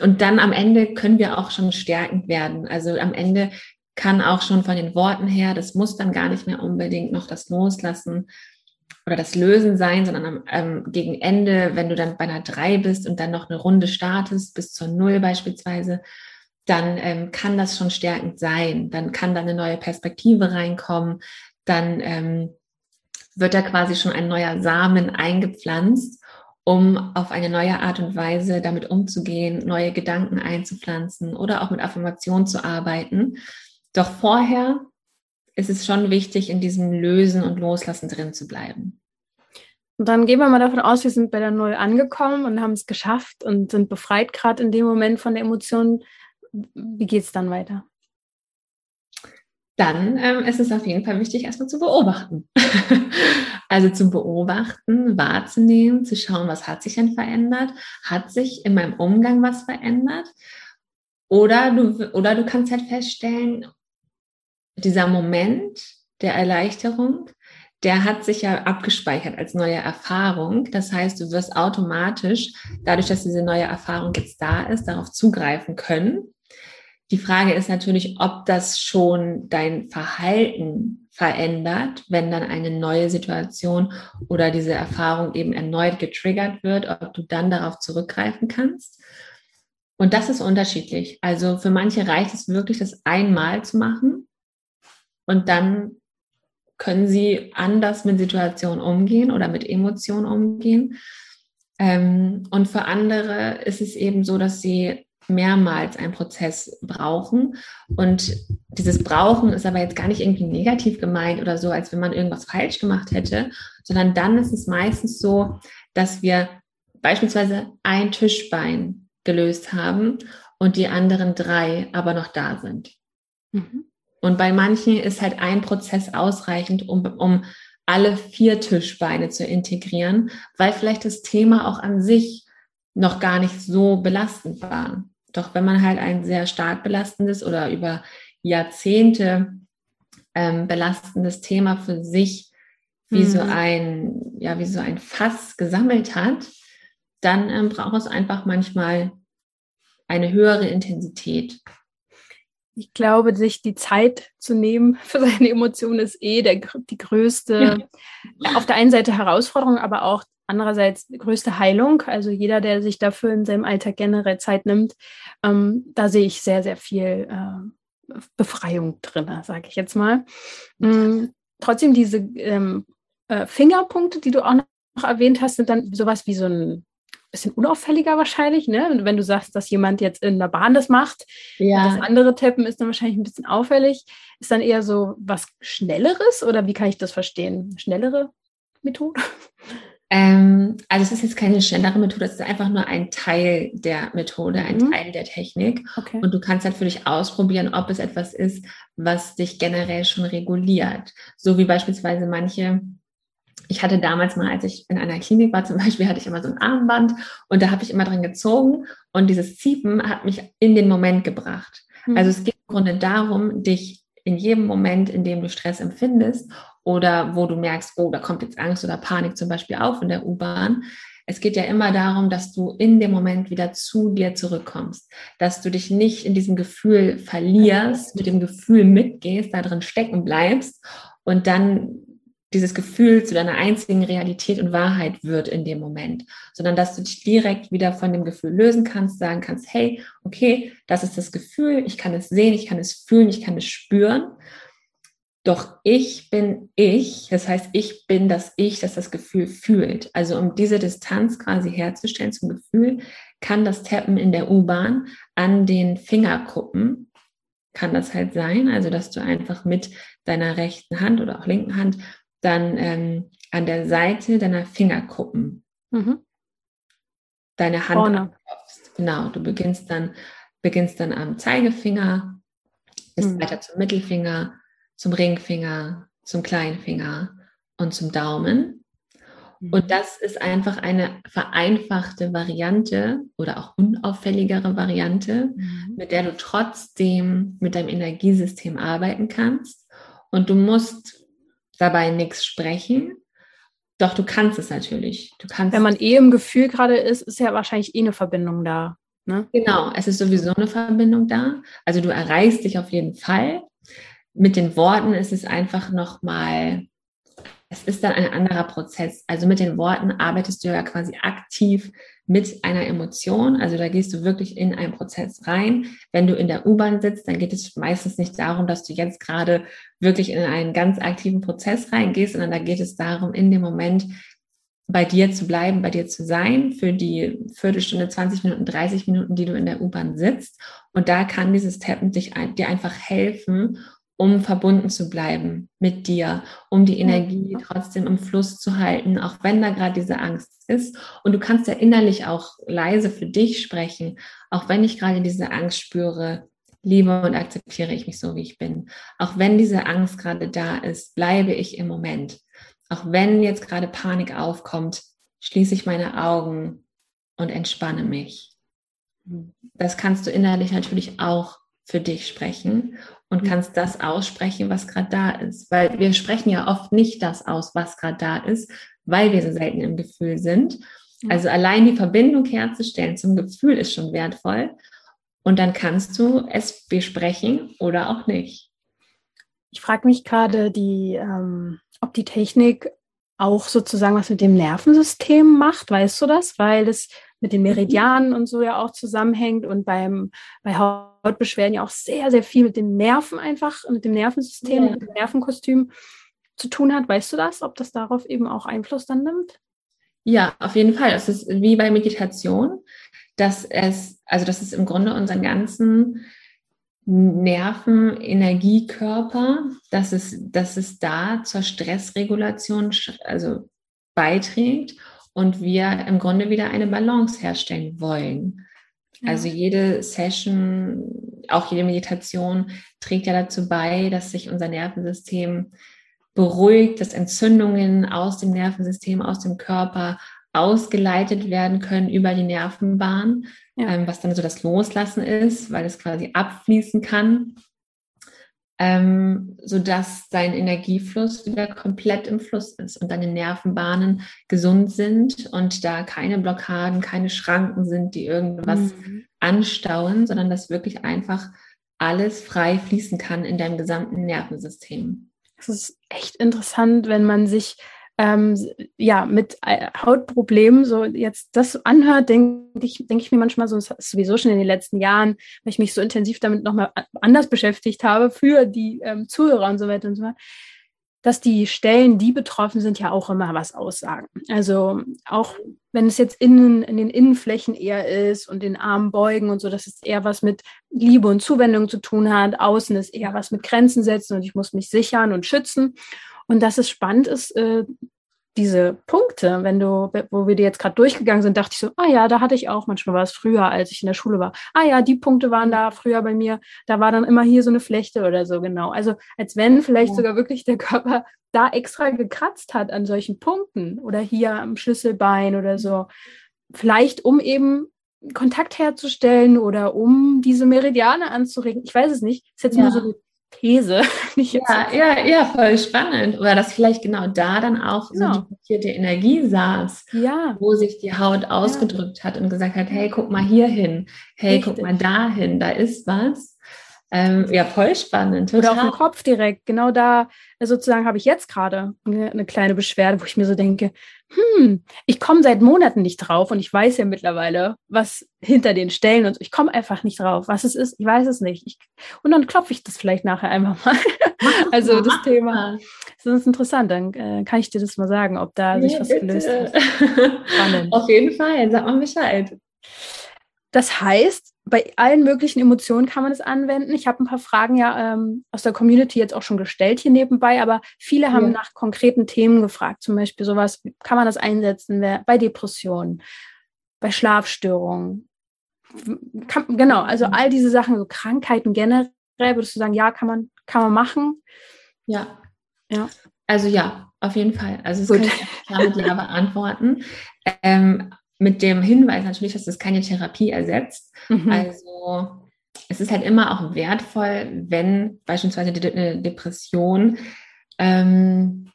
und dann am Ende können wir auch schon stärkend werden. Also am Ende kann auch schon von den Worten her, das muss dann gar nicht mehr unbedingt noch das Loslassen oder das Lösen sein, sondern am, ähm, gegen Ende, wenn du dann bei einer drei bist und dann noch eine Runde startest, bis zur Null beispielsweise, dann ähm, kann das schon stärkend sein. Dann kann da eine neue Perspektive reinkommen. Dann ähm, wird da quasi schon ein neuer Samen eingepflanzt, um auf eine neue Art und Weise damit umzugehen, neue Gedanken einzupflanzen oder auch mit Affirmation zu arbeiten. Doch vorher ist es schon wichtig, in diesem Lösen und Loslassen drin zu bleiben.
Und dann gehen wir mal davon aus, wir sind bei der Null angekommen und haben es geschafft und sind befreit gerade in dem Moment von der Emotion. Wie geht es dann weiter?
Dann ähm, ist es auf jeden Fall wichtig, erstmal zu beobachten. [laughs] also zu beobachten, wahrzunehmen, zu schauen, was hat sich denn verändert? Hat sich in meinem Umgang was verändert? Oder du, oder du kannst halt feststellen, dieser Moment der Erleichterung, der hat sich ja abgespeichert als neue Erfahrung. Das heißt, du wirst automatisch, dadurch, dass diese neue Erfahrung jetzt da ist, darauf zugreifen können. Die Frage ist natürlich, ob das schon dein Verhalten verändert, wenn dann eine neue Situation oder diese Erfahrung eben erneut getriggert wird, ob du dann darauf zurückgreifen kannst. Und das ist unterschiedlich. Also für manche reicht es wirklich, das einmal zu machen und dann können sie anders mit Situationen umgehen oder mit Emotionen umgehen. Ähm, und für andere ist es eben so, dass sie mehrmals einen Prozess brauchen. Und dieses Brauchen ist aber jetzt gar nicht irgendwie negativ gemeint oder so, als wenn man irgendwas falsch gemacht hätte, sondern dann ist es meistens so, dass wir beispielsweise ein Tischbein gelöst haben und die anderen drei aber noch da sind. Mhm. Und bei manchen ist halt ein Prozess ausreichend, um, um alle vier Tischbeine zu integrieren, weil vielleicht das Thema auch an sich noch gar nicht so belastend war. Doch wenn man halt ein sehr stark belastendes oder über Jahrzehnte ähm, belastendes Thema für sich wie mhm. so ein, ja, wie so ein Fass gesammelt hat, dann ähm, braucht es einfach manchmal eine höhere Intensität
ich glaube, sich die Zeit zu nehmen [laughs] für seine Emotionen ist eh der, die größte, ja. auf der einen Seite Herausforderung, aber auch andererseits größte Heilung. Also jeder, der sich dafür in seinem Alltag generell Zeit nimmt, ähm, da sehe ich sehr, sehr viel äh, Befreiung drin, sage ich jetzt mal. Mhm. Trotzdem diese ähm, äh, Fingerpunkte, die du auch erwähnt hast, sind dann sowas wie so ein bisschen unauffälliger wahrscheinlich, ne? Wenn du sagst, dass jemand jetzt in der Bahn das macht, ja. das andere Tappen ist dann wahrscheinlich ein bisschen auffällig. Ist dann eher so was Schnelleres oder wie kann ich das verstehen? Schnellere Methode?
Ähm, also es ist jetzt keine schnellere Methode, es ist einfach nur ein Teil der Methode, ein mhm. Teil der Technik. Okay. Und du kannst halt für dich ausprobieren, ob es etwas ist, was dich generell schon reguliert. So wie beispielsweise manche ich hatte damals mal, als ich in einer Klinik war zum [laughs] Beispiel, hatte ich immer so ein Armband und da habe ich immer dran gezogen und dieses Ziepen hat mich in den Moment gebracht. Mhm. Also es geht im Grunde darum, dich in jedem Moment, in dem du Stress empfindest oder wo du merkst, oh, da kommt jetzt Angst oder Panik zum Beispiel auf in der U-Bahn. Es geht ja immer darum, dass du in dem Moment wieder zu dir zurückkommst, dass du dich nicht in diesem Gefühl verlierst, mit dem Gefühl mitgehst, da drin stecken bleibst und dann dieses Gefühl zu deiner einzigen Realität und Wahrheit wird in dem Moment, sondern dass du dich direkt wieder von dem Gefühl lösen kannst, sagen kannst, hey, okay, das ist das Gefühl, ich kann es sehen, ich kann es fühlen, ich kann es spüren. Doch ich bin ich, das heißt, ich bin das Ich, das das Gefühl fühlt. Also um diese Distanz quasi herzustellen zum Gefühl, kann das Tappen in der U-Bahn an den Fingerkuppen, kann das halt sein, also dass du einfach mit deiner rechten Hand oder auch linken Hand dann ähm, an der Seite deiner Fingerkuppen mhm. deine Hand abklopfst. Genau, du beginnst dann, beginnst dann am Zeigefinger, bis mhm. weiter zum Mittelfinger, zum Ringfinger, zum Kleinfinger und zum Daumen. Und mhm. das ist einfach eine vereinfachte Variante oder auch unauffälligere Variante, mhm. mit der du trotzdem mit deinem Energiesystem arbeiten kannst. Und du musst dabei nichts sprechen. Doch du kannst es natürlich. Du kannst
Wenn man eh im Gefühl gerade ist, ist ja wahrscheinlich eh eine Verbindung da. Ne?
Genau, es ist sowieso eine Verbindung da. Also du erreichst dich auf jeden Fall. Mit den Worten ist es einfach nochmal es ist dann ein anderer Prozess. Also mit den Worten arbeitest du ja quasi aktiv mit einer Emotion. Also da gehst du wirklich in einen Prozess rein. Wenn du in der U-Bahn sitzt, dann geht es meistens nicht darum, dass du jetzt gerade wirklich in einen ganz aktiven Prozess reingehst, sondern da geht es darum, in dem Moment bei dir zu bleiben, bei dir zu sein für die Viertelstunde, 20 Minuten, 30 Minuten, die du in der U-Bahn sitzt. Und da kann dieses Tappen dich, dir einfach helfen, um verbunden zu bleiben mit dir, um die Energie trotzdem im Fluss zu halten, auch wenn da gerade diese Angst ist. Und du kannst ja innerlich auch leise für dich sprechen, auch wenn ich gerade diese Angst spüre, liebe und akzeptiere ich mich so, wie ich bin. Auch wenn diese Angst gerade da ist, bleibe ich im Moment. Auch wenn jetzt gerade Panik aufkommt, schließe ich meine Augen und entspanne mich. Das kannst du innerlich natürlich auch für dich sprechen und mhm. kannst das aussprechen, was gerade da ist. Weil wir sprechen ja oft nicht das aus, was gerade da ist, weil wir so selten im Gefühl sind. Also allein die Verbindung herzustellen zum Gefühl ist schon wertvoll. Und dann kannst du es besprechen oder auch nicht.
Ich frage mich gerade, die, ähm, ob die Technik auch sozusagen was mit dem Nervensystem macht. Weißt du das? Weil das mit den Meridianen und so ja auch zusammenhängt und beim, bei Hautbeschwerden ja auch sehr, sehr viel mit den Nerven einfach, mit dem Nervensystem, ja. mit dem Nervenkostüm zu tun hat. Weißt du das, ob das darauf eben auch Einfluss dann nimmt?
Ja, auf jeden Fall. Es ist wie bei Meditation, dass es, also das ist im Grunde unseren ganzen Nerven, Energiekörper, dass es, dass es da zur Stressregulation also beiträgt und wir im Grunde wieder eine Balance herstellen wollen. Ja. Also jede Session, auch jede Meditation trägt ja dazu bei, dass sich unser Nervensystem beruhigt, dass Entzündungen aus dem Nervensystem, aus dem Körper ausgeleitet werden können über die Nervenbahn, ja. ähm, was dann so das Loslassen ist, weil es quasi abfließen kann ähm, sodass dein Energiefluss wieder komplett im Fluss ist und deine Nervenbahnen gesund sind und da keine Blockaden, keine Schranken sind, die irgendwas mhm. anstauen, sondern dass wirklich einfach alles frei fließen kann in deinem gesamten Nervensystem.
Das ist echt interessant, wenn man sich ähm, ja, mit äh, Hautproblemen so jetzt das anhört, denke ich, denke ich mir manchmal so, sowieso schon in den letzten Jahren, weil ich mich so intensiv damit nochmal anders beschäftigt habe für die ähm, Zuhörer und so weiter und so weiter. dass die Stellen, die betroffen sind, ja auch immer was aussagen. Also auch wenn es jetzt innen in den Innenflächen eher ist und den Armen beugen und so, dass es eher was mit Liebe und Zuwendung zu tun hat. Außen ist eher was mit Grenzen setzen und ich muss mich sichern und schützen. Und dass es spannend ist, äh, diese Punkte, wenn du, wo wir die jetzt gerade durchgegangen sind, dachte ich so, ah ja, da hatte ich auch manchmal was früher, als ich in der Schule war. Ah ja, die Punkte waren da früher bei mir. Da war dann immer hier so eine Flechte oder so, genau. Also als wenn vielleicht ja. sogar wirklich der Körper da extra gekratzt hat an solchen Punkten oder hier am Schlüsselbein oder so. Vielleicht um eben Kontakt herzustellen oder um diese Meridiane anzuregen. Ich weiß es nicht. Ist jetzt ja. nur so eine These. [laughs]
ja, ja, ja, voll spannend. Oder dass vielleicht genau da dann auch genau. so die blockierte Energie saß,
ja.
wo sich die Haut ausgedrückt ja. hat und gesagt hat, hey, guck mal hier hin, hey, Richtig. guck mal dahin, da ist was. Ähm, ja, voll spannend.
Total. Oder auf dem Kopf direkt. Genau da äh, sozusagen habe ich jetzt gerade eine, eine, kleine Beschwerde, wo ich mir so denke, hm, ich komme seit Monaten nicht drauf und ich weiß ja mittlerweile, was hinter den Stellen und so. Ich komme einfach nicht drauf. Was es ist, ich weiß es nicht. Ich, und dann klopfe ich das vielleicht nachher einfach mal. [laughs] also das Thema. Das ist interessant. Dann äh, kann ich dir das mal sagen, ob da sich was bitte. gelöst hat. [laughs]
Auf jeden Fall. Sag mal Bescheid.
Das heißt, bei allen möglichen Emotionen kann man es anwenden. Ich habe ein paar Fragen ja ähm, aus der Community jetzt auch schon gestellt hier nebenbei, aber viele haben ja. nach konkreten Themen gefragt. Zum Beispiel sowas, kann man das einsetzen bei Depressionen, bei Schlafstörungen? Kann, genau, also all diese Sachen, so Krankheiten generell, würdest du sagen, ja, kann man, kann man machen?
Ja. Ja. Also ja, auf jeden Fall. Also das Gut. kann ich klar mit Ja beantworten. Ähm, mit dem Hinweis natürlich, dass das keine Therapie ersetzt. Mhm. Also es ist halt immer auch wertvoll, wenn beispielsweise eine Depression, ähm,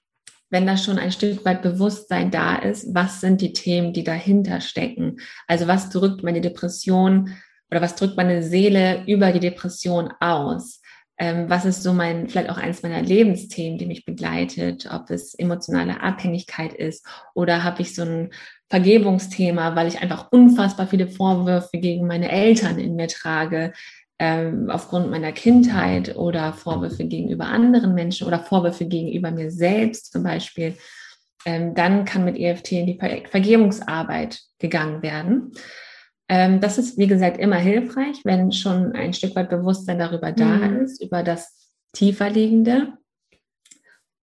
wenn da schon ein Stück weit Bewusstsein da ist, was sind die Themen, die dahinter stecken. Also was drückt meine Depression oder was drückt meine Seele über die Depression aus? Ähm, was ist so mein, vielleicht auch eins meiner Lebensthemen, die mich begleitet, ob es emotionale Abhängigkeit ist oder habe ich so ein Vergebungsthema, weil ich einfach unfassbar viele Vorwürfe gegen meine Eltern in mir trage, ähm, aufgrund meiner Kindheit oder Vorwürfe gegenüber anderen Menschen oder Vorwürfe gegenüber mir selbst zum Beispiel, ähm, dann kann mit EFT in die Ver Vergebungsarbeit gegangen werden. Ähm, das ist, wie gesagt, immer hilfreich, wenn schon ein Stück weit Bewusstsein darüber da mhm. ist, über das tieferliegende.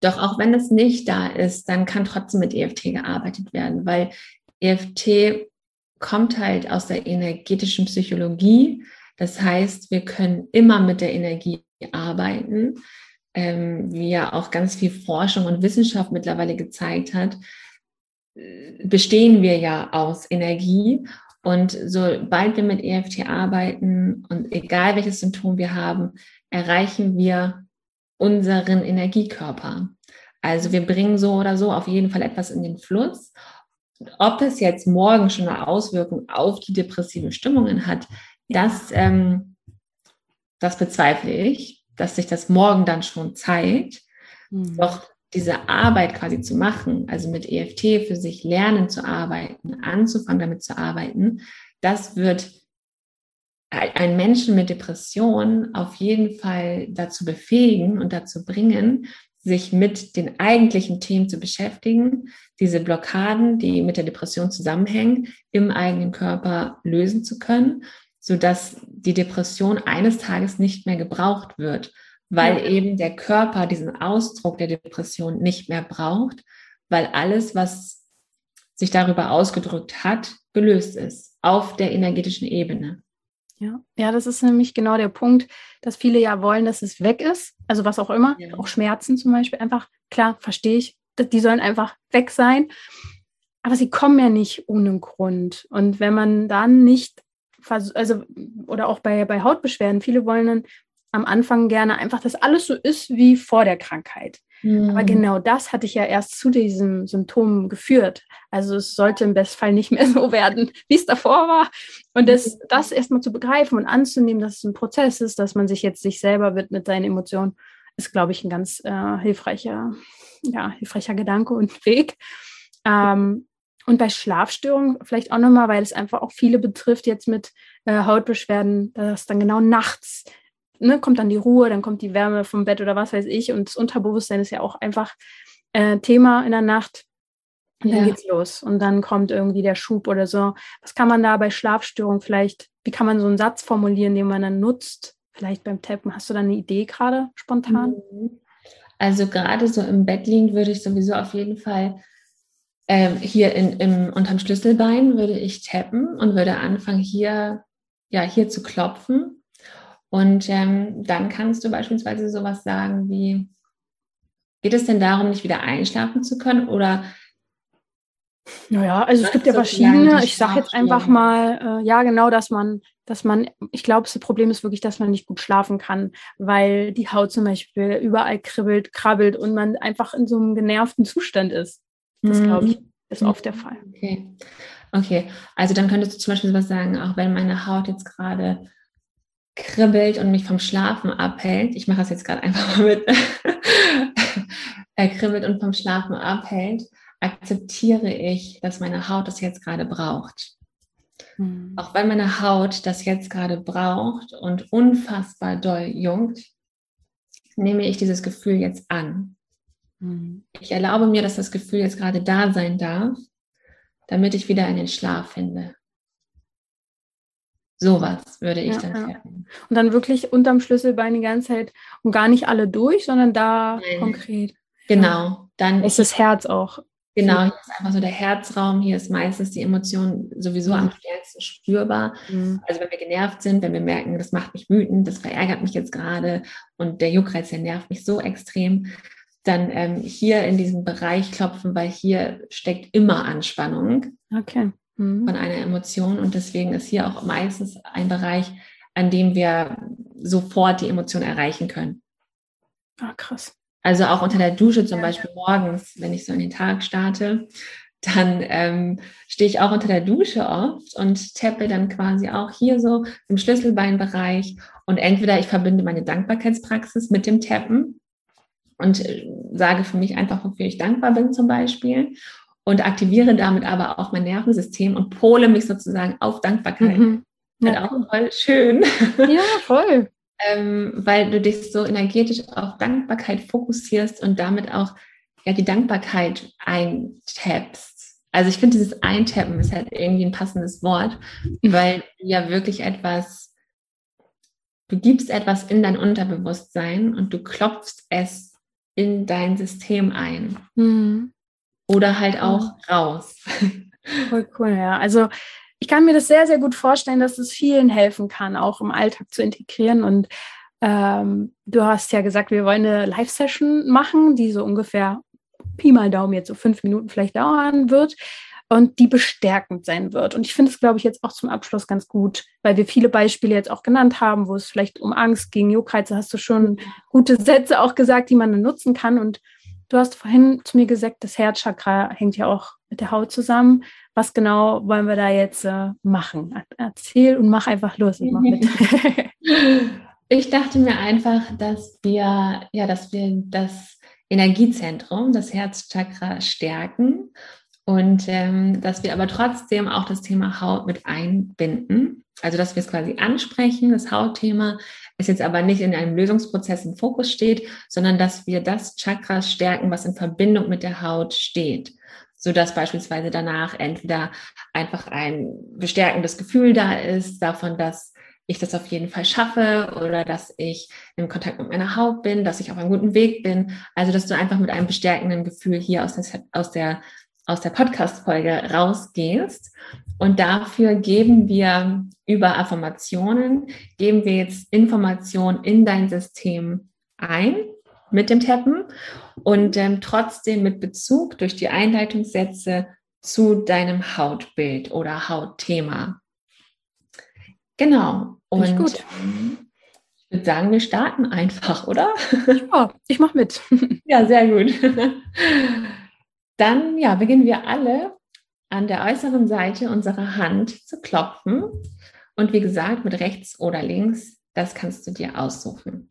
Doch auch wenn es nicht da ist, dann kann trotzdem mit EFT gearbeitet werden, weil EFT kommt halt aus der energetischen Psychologie. Das heißt, wir können immer mit der Energie arbeiten, ähm, wie ja auch ganz viel Forschung und Wissenschaft mittlerweile gezeigt hat, bestehen wir ja aus Energie und sobald wir mit EFT arbeiten und egal welches Symptom wir haben, erreichen wir unseren Energiekörper. Also wir bringen so oder so auf jeden Fall etwas in den Fluss. Ob es jetzt morgen schon eine Auswirkung auf die depressiven Stimmungen hat, das, ähm, das bezweifle ich, dass sich das morgen dann schon zeigt. Mhm. Doch diese Arbeit quasi zu machen, also mit EFT für sich lernen zu arbeiten, anzufangen damit zu arbeiten, das wird einen Menschen mit Depression auf jeden Fall dazu befähigen und dazu bringen, sich mit den eigentlichen Themen zu beschäftigen, diese Blockaden, die mit der Depression zusammenhängen, im eigenen Körper lösen zu können, sodass die Depression eines Tages nicht mehr gebraucht wird, weil ja. eben der Körper diesen Ausdruck der Depression nicht mehr braucht, weil alles, was sich darüber ausgedrückt hat, gelöst ist auf der energetischen Ebene.
Ja, ja, das ist nämlich genau der Punkt, dass viele ja wollen, dass es weg ist. Also was auch immer, ja. auch Schmerzen zum Beispiel. Einfach, klar, verstehe ich, die sollen einfach weg sein. Aber sie kommen ja nicht ohne Grund. Und wenn man dann nicht, also, oder auch bei, bei Hautbeschwerden, viele wollen dann am Anfang gerne einfach, dass alles so ist wie vor der Krankheit. Mhm. Aber genau das hatte ich ja erst zu diesem Symptom geführt. Also es sollte im Bestfall nicht mehr [laughs] so werden, wie es davor war. Und das, das erstmal zu begreifen und anzunehmen, dass es ein Prozess ist, dass man sich jetzt sich selber widmet, seinen Emotionen, ist, glaube ich, ein ganz äh, hilfreicher, ja, hilfreicher Gedanke und [laughs] Weg. Ähm, und bei Schlafstörungen vielleicht auch nochmal, weil es einfach auch viele betrifft, jetzt mit äh, Hautbeschwerden, dass dann genau nachts ne, kommt dann die Ruhe, dann kommt die Wärme vom Bett oder was weiß ich. Und das Unterbewusstsein ist ja auch einfach äh, Thema in der Nacht. Und dann ja. geht's los. Und dann kommt irgendwie der Schub oder so. Was kann man da bei Schlafstörungen vielleicht, wie kann man so einen Satz formulieren, den man dann nutzt? Vielleicht beim Tappen. Hast du da eine Idee gerade spontan?
Mhm. Also gerade so im Bett liegend würde ich sowieso auf jeden Fall ähm, hier in, im, unterm Schlüsselbein würde ich tappen und würde anfangen hier, ja, hier zu klopfen. Und ähm, dann kannst du beispielsweise sowas sagen wie, geht es denn darum, nicht wieder einschlafen zu können oder
naja, also es gibt ja verschiedene. Ich sage jetzt einfach mal, äh, ja, genau, dass man, dass man, ich glaube, das Problem ist wirklich, dass man nicht gut schlafen kann, weil die Haut zum Beispiel überall kribbelt, krabbelt und man einfach in so einem genervten Zustand ist. Das glaube ich, mhm. ist oft der Fall.
Okay. Okay, also dann könntest du zum Beispiel was sagen, auch wenn meine Haut jetzt gerade kribbelt und mich vom Schlafen abhält, ich mache das jetzt gerade einfach mal mit, [laughs] er kribbelt und vom Schlafen abhält, akzeptiere ich, dass meine Haut das jetzt gerade braucht. Mhm. Auch wenn meine Haut das jetzt gerade braucht und unfassbar doll jungt, nehme ich dieses Gefühl jetzt an. Mhm. Ich erlaube mir, dass das Gefühl jetzt gerade da sein darf, damit ich wieder in den Schlaf finde. Sowas würde ich ja, dann ja.
Und dann wirklich unterm Schlüsselbein die ganze Zeit und gar nicht alle durch, sondern da Nein. konkret.
Genau.
Dann ist das Herz auch
Genau, hier ist einfach so der Herzraum, hier ist meistens die Emotion sowieso mhm. am stärksten spürbar. Mhm. Also wenn wir genervt sind, wenn wir merken, das macht mich wütend, das verärgert mich jetzt gerade und der Juckreiz, der nervt mich so extrem, dann ähm, hier in diesem Bereich klopfen, weil hier steckt immer Anspannung
okay.
Mhm. von einer Emotion und deswegen ist hier auch meistens ein Bereich, an dem wir sofort die Emotion erreichen können.
Ah, krass.
Also auch unter der Dusche zum Beispiel morgens, wenn ich so in den Tag starte, dann ähm, stehe ich auch unter der Dusche oft und tappe dann quasi auch hier so im Schlüsselbeinbereich. Und entweder ich verbinde meine Dankbarkeitspraxis mit dem Tappen und äh, sage für mich einfach, wofür ich dankbar bin zum Beispiel und aktiviere damit aber auch mein Nervensystem und pole mich sozusagen auf Dankbarkeit. Mhm. Ja. Halt auch voll schön. [laughs]
Ja, voll
ähm, weil du dich so energetisch auf Dankbarkeit fokussierst und damit auch ja die Dankbarkeit eintappst. Also ich finde dieses Eintappen ist halt irgendwie ein passendes Wort, weil du ja wirklich etwas, du gibst etwas in dein Unterbewusstsein und du klopfst es in dein System ein. Mhm. Oder halt auch raus.
Voll cool, ja. Also ich kann mir das sehr, sehr gut vorstellen, dass es vielen helfen kann, auch im Alltag zu integrieren. Und ähm, du hast ja gesagt, wir wollen eine Live-Session machen, die so ungefähr Pi mal Daumen jetzt so fünf Minuten vielleicht dauern wird und die bestärkend sein wird. Und ich finde es, glaube ich, jetzt auch zum Abschluss ganz gut, weil wir viele Beispiele jetzt auch genannt haben, wo es vielleicht um Angst ging, Juckreize, hast du schon gute Sätze auch gesagt, die man nutzen kann. Und du hast vorhin zu mir gesagt, das Herzchakra hängt ja auch mit der Haut zusammen was genau wollen wir da jetzt äh, machen? Erzähl und mach einfach los. Ich, mach [laughs]
ich dachte mir einfach, dass wir, ja, dass wir das Energiezentrum, das Herzchakra stärken und ähm, dass wir aber trotzdem auch das Thema Haut mit einbinden. Also dass wir es quasi ansprechen, das Hautthema, es jetzt aber nicht in einem Lösungsprozess im Fokus steht, sondern dass wir das Chakra stärken, was in Verbindung mit der Haut steht sodass beispielsweise danach entweder einfach ein bestärkendes Gefühl da ist, davon, dass ich das auf jeden Fall schaffe oder dass ich in Kontakt mit meiner Haut bin, dass ich auf einem guten Weg bin. Also, dass du einfach mit einem bestärkenden Gefühl hier aus der, aus der, aus der Podcast-Folge rausgehst. Und dafür geben wir über Affirmationen, geben wir jetzt Informationen in dein System ein mit dem Tappen und ähm, trotzdem mit Bezug durch die Einleitungssätze zu deinem Hautbild oder Hautthema. Genau.
Und gut.
Ich würde sagen, wir starten einfach, oder?
Ja, ich mache mit. [laughs]
Ja, sehr gut. [laughs] Dann ja, beginnen wir alle an der äußeren Seite unserer Hand zu klopfen. Und wie gesagt, mit rechts oder links, das kannst du dir aussuchen.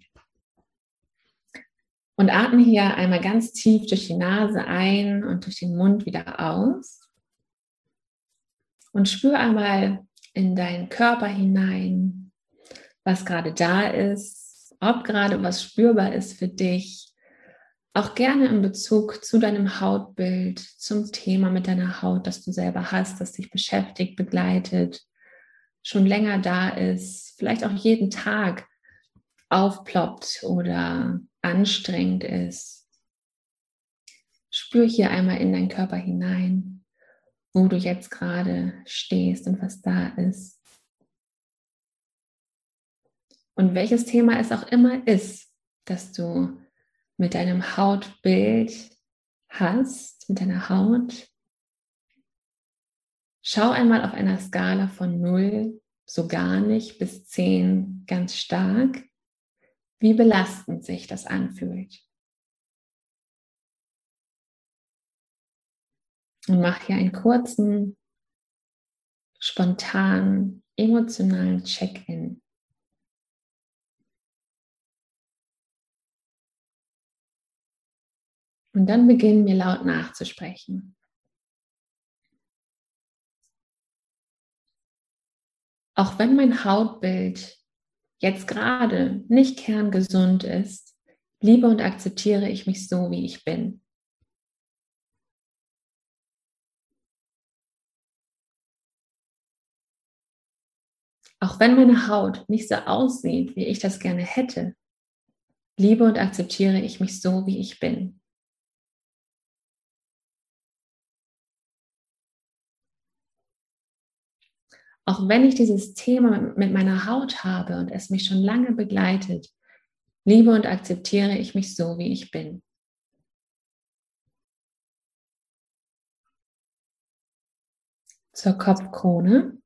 Und atme hier einmal ganz tief durch die Nase ein und durch den Mund wieder aus. Und spür einmal in deinen Körper hinein, was gerade da ist. ob gerade was spürbar ist für dich. Auch gerne in Bezug zu deinem Hautbild, zum Thema mit deiner Haut, das du selber hast, das dich beschäftigt, begleitet, schon länger da ist, vielleicht auch jeden Tag aufploppt oder anstrengend ist. Spür hier einmal in deinen Körper hinein, wo du jetzt gerade stehst und was da ist. Und welches Thema es auch immer ist, dass du mit deinem Hautbild hast, mit deiner Haut. Schau einmal auf einer Skala von 0, so gar nicht, bis 10 ganz stark, wie belastend sich das anfühlt. Und mach hier einen kurzen, spontanen, emotionalen Check-in. Und dann beginnen wir laut nachzusprechen. Auch wenn mein Hautbild jetzt gerade nicht kerngesund ist, liebe und akzeptiere ich mich so, wie ich bin. Auch wenn meine Haut nicht so aussieht, wie ich das gerne hätte, liebe und akzeptiere ich mich so, wie ich bin. Auch wenn ich dieses Thema mit meiner Haut habe und es mich schon lange begleitet, liebe und akzeptiere ich mich so, wie ich bin. Zur Kopfkrone.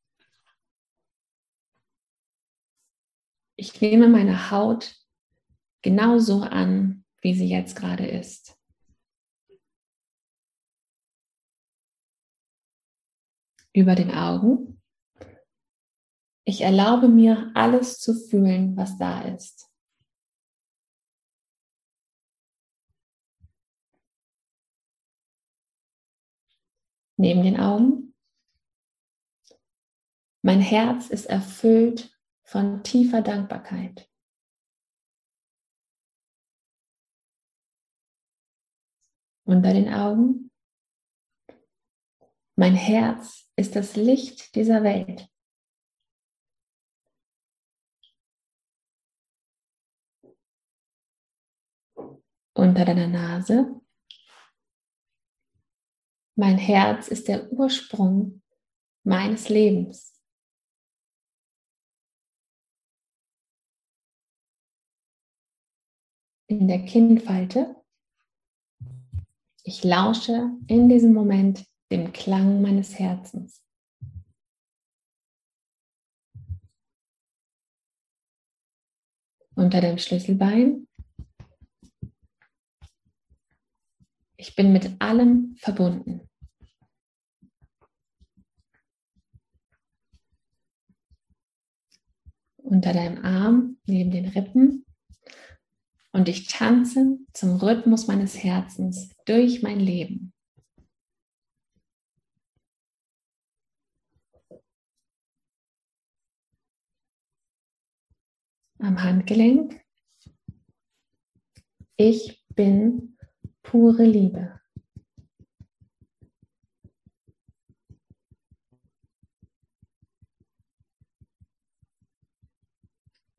Ich nehme meine Haut genauso an, wie sie jetzt gerade ist. Über den Augen. Ich erlaube mir, alles zu fühlen, was da ist. Neben den Augen. Mein Herz ist erfüllt von tiefer Dankbarkeit. Unter den Augen. Mein Herz ist das Licht dieser Welt. Unter deiner Nase. Mein Herz ist der Ursprung meines Lebens. In der Kinnfalte. Ich lausche in diesem Moment dem Klang meines Herzens. Unter dem Schlüsselbein Ich bin mit allem verbunden. Unter deinem Arm, neben den Rippen. Und ich tanze zum Rhythmus meines Herzens durch mein Leben. Am Handgelenk. Ich bin pure Liebe.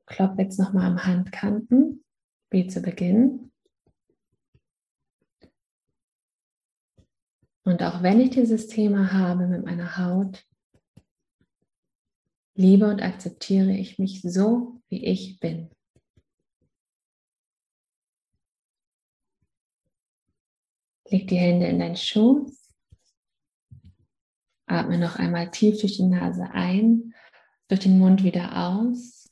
Klopp jetzt nochmal am Handkanten, wie zu Beginn. Und auch wenn ich dieses Thema habe mit meiner Haut, liebe und akzeptiere ich mich so, wie ich bin. Leg die Hände in deinen Schoß. Atme noch einmal tief durch die Nase ein, durch den Mund wieder aus.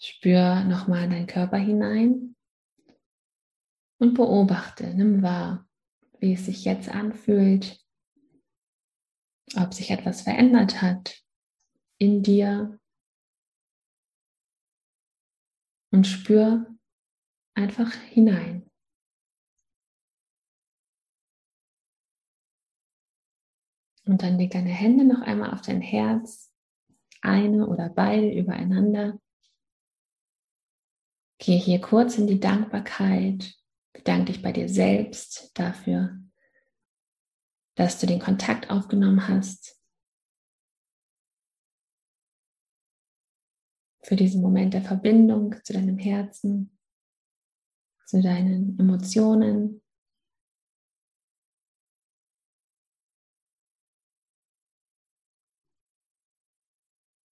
Spür nochmal in deinen Körper hinein und beobachte, nimm wahr, wie es sich jetzt anfühlt, ob sich etwas verändert hat in dir und spür, einfach hinein. Und dann leg deine Hände noch einmal auf dein Herz, eine oder beide übereinander. Gehe hier kurz in die Dankbarkeit. Bedanke dich bei dir selbst dafür, dass du den Kontakt aufgenommen hast. Für diesen Moment der Verbindung zu deinem Herzen, zu deinen Emotionen.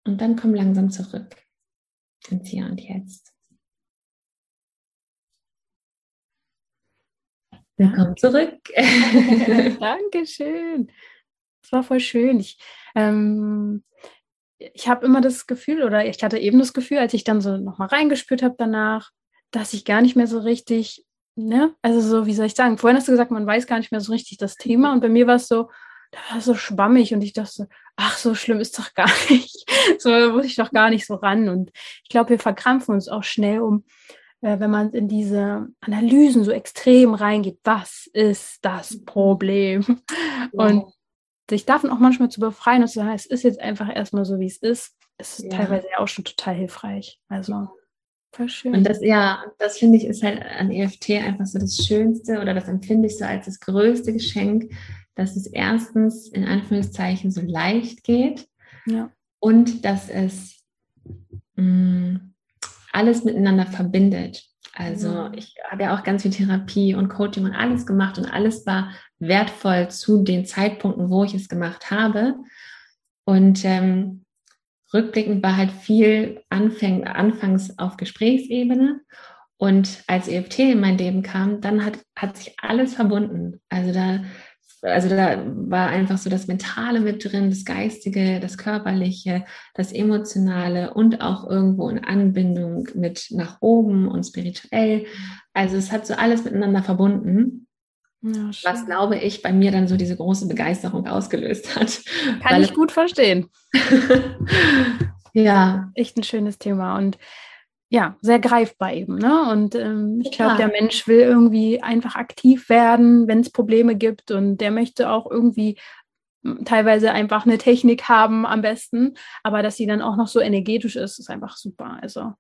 Und dann komm langsam zurück ins Hier und Jetzt. Willkommen zurück. [laughs] [laughs]
Dankeschön. Das war voll schön. Ich, ähm, ich habe immer das Gefühl, oder ich hatte eben das Gefühl, als ich dann so nochmal reingespürt habe danach, dass ich gar nicht mehr so richtig, ne, also so, wie soll ich sagen, vorhin hast du gesagt, man weiß gar nicht mehr so richtig das Thema und bei mir war es so, da war so schwammig und ich dachte so, ach, so schlimm ist doch gar [laughs] nicht. so muss ich doch gar nicht so ran. Und ich glaube, wir verkrampfen uns auch schnell um äh, wenn man in diese Analysen so extrem reingeht, was ist das Problem? Ja. Und sich davon auch manchmal zu befreien und zu sagen, es ist jetzt einfach erstmal so, wie es ist, ist ja. teilweise ja auch schon total hilfreich. Also
voll schön. Und das, ja, das finde ich ist halt an EFT einfach so das Schönste oder das empfinde ich so als das größte Geschenk, dass es erstens in Anführungszeichen so leicht geht ja. und dass es mh, mm, alles miteinander verbindet. Also ich habe ja auch ganz viel Therapie und Coaching und alles gemacht und alles war wertvoll zu den Zeitpunkten, wo ich es gemacht habe. Und ähm, rückblickend war halt viel Anfang, anfangs auf Gesprächsebene. Und als EFT in mein Leben kam, dann hat, hat sich alles verbunden. Also da also da war einfach so das Mentale mit drin, das Geistige, das Körperliche, das Emotionale und auch irgendwo in Anbindung mit nach oben und spirituell. Also es hat so alles miteinander verbunden. Ja, was glaube ich bei mir dann so diese große Begeisterung ausgelöst hat.
Kann ich gut verstehen. [laughs]
ja.
Echt ein schönes Thema. Und ja, sehr greifbar eben. Ne? Und ähm, ich glaube, der Mensch will irgendwie einfach aktiv werden, wenn es Probleme gibt. Und der möchte auch irgendwie hm, teilweise einfach eine Technik haben am besten. Aber dass sie dann auch noch so energetisch ist, ist einfach super. Also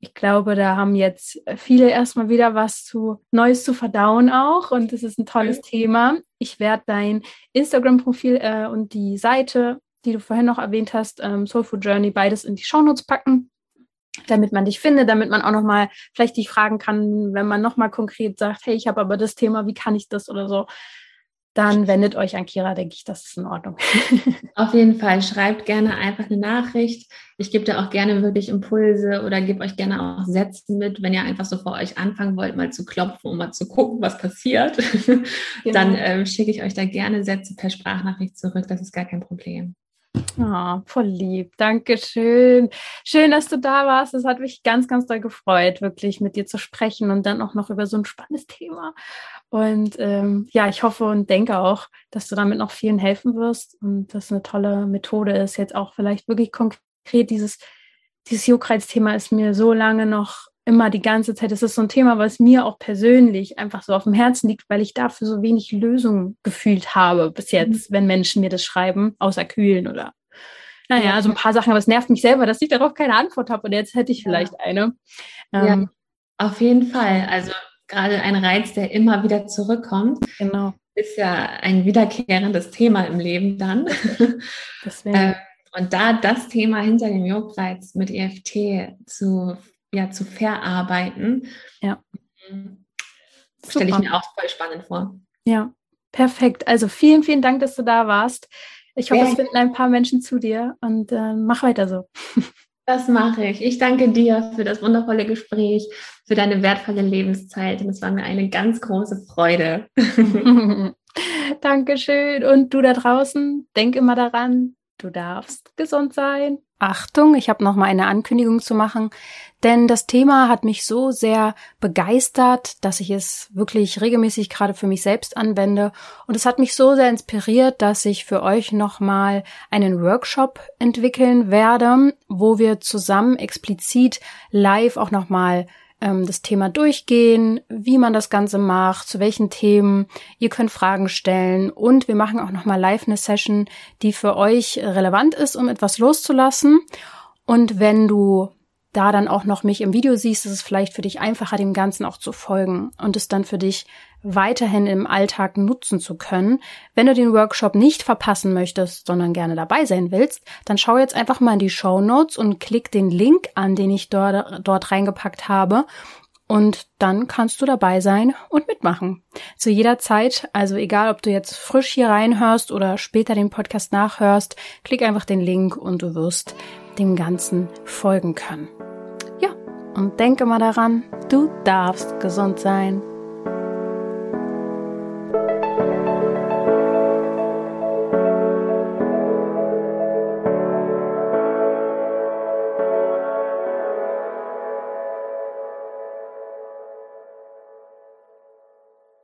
ich glaube, da haben jetzt viele erstmal wieder was zu Neues zu verdauen auch. Und das ist ein tolles. Thema. Ich werde dein Instagram-Profil äh, und die Seite, die du vorhin noch erwähnt hast, ähm, Soulful Journey, beides in die Shownotes packen damit man dich findet, damit man auch nochmal vielleicht dich fragen kann, wenn man nochmal konkret sagt, hey, ich habe aber das Thema, wie kann ich das oder so, dann wendet euch an Kira, denke ich, das ist in Ordnung. [laughs]
Auf jeden Fall, schreibt gerne einfach eine Nachricht. Ich gebe da auch gerne wirklich Impulse oder gebe euch gerne auch Sätze mit, wenn ihr einfach so vor euch anfangen wollt, mal zu klopfen und mal zu gucken, was passiert. [laughs] Genau. Dann ähm, schicke ich euch da gerne Sätze per Sprachnachricht zurück, das ist gar kein Problem.
Oh, voll lieb. Dankeschön. Schön, dass du da warst. Es hat mich ganz, ganz doll gefreut, wirklich mit dir zu sprechen und dann auch noch über so ein spannendes Thema. Und ähm, ja, ich hoffe und denke auch, dass du damit noch vielen helfen wirst und das eine tolle Methode ist. Jetzt auch vielleicht wirklich konkret dieses, dieses Juckreiz-Thema ist mir so lange noch immer die ganze Zeit. Das ist so ein Thema, was mir auch persönlich einfach so auf dem Herzen liegt, weil ich dafür so wenig Lösungen gefühlt habe bis jetzt, mhm. wenn Menschen mir das schreiben, außer kühlen oder naja, ja. so ein paar Sachen, aber es nervt mich selber, dass ich darauf keine Antwort habe und jetzt hätte ich vielleicht ja. eine.
Ähm, ja, auf jeden Fall. Also gerade ein Reiz, der immer wieder zurückkommt.
Genau.
Ist ja ein wiederkehrendes Thema im Leben dann. [laughs] Deswegen. äh, und da das Thema hinter dem Juckreiz mit EFT zu ja, zu verarbeiten.
Ja.
Stelle ich mir auch voll spannend vor.
Ja, perfekt. Also vielen, vielen Dank, dass du da warst. Ich hoffe, ja. es finden ein paar Menschen zu dir und äh, mach weiter so. [laughs]
Das mache ich. Ich danke dir für das wundervolle Gespräch, für deine wertvolle Lebenszeit und es war mir eine ganz große Freude. [laughs]
Dankeschön. Und du da draußen, denk immer daran, du darfst gesund sein. Achtung, ich habe noch mal eine Ankündigung zu machen, denn das Thema hat mich so sehr begeistert, dass ich es wirklich regelmäßig gerade für mich selbst anwende und es hat mich so sehr inspiriert, dass ich für euch noch mal einen Workshop entwickeln werde, wo wir zusammen explizit live auch noch mal ähm, das Thema durchgehen, wie man das Ganze macht, zu welchen Themen. Ihr könnt Fragen stellen und wir machen auch nochmal live eine Session, die für euch relevant ist, um etwas loszulassen. Und wenn du da dann auch noch mich im Video siehst, ist es vielleicht für dich einfacher, dem Ganzen auch zu folgen und es dann für dich weiterhin im Alltag nutzen zu können. Wenn du den Workshop nicht verpassen möchtest, sondern gerne dabei sein willst, dann schau jetzt einfach mal in die Show Notes und klick den Link an, den ich dort, dort reingepackt habe. Und dann kannst du dabei sein und mitmachen. Zu jeder Zeit, also egal ob du jetzt frisch hier reinhörst oder später den Podcast nachhörst, klick einfach den Link und du wirst dem Ganzen folgen können. Und denke mal daran, du darfst gesund sein.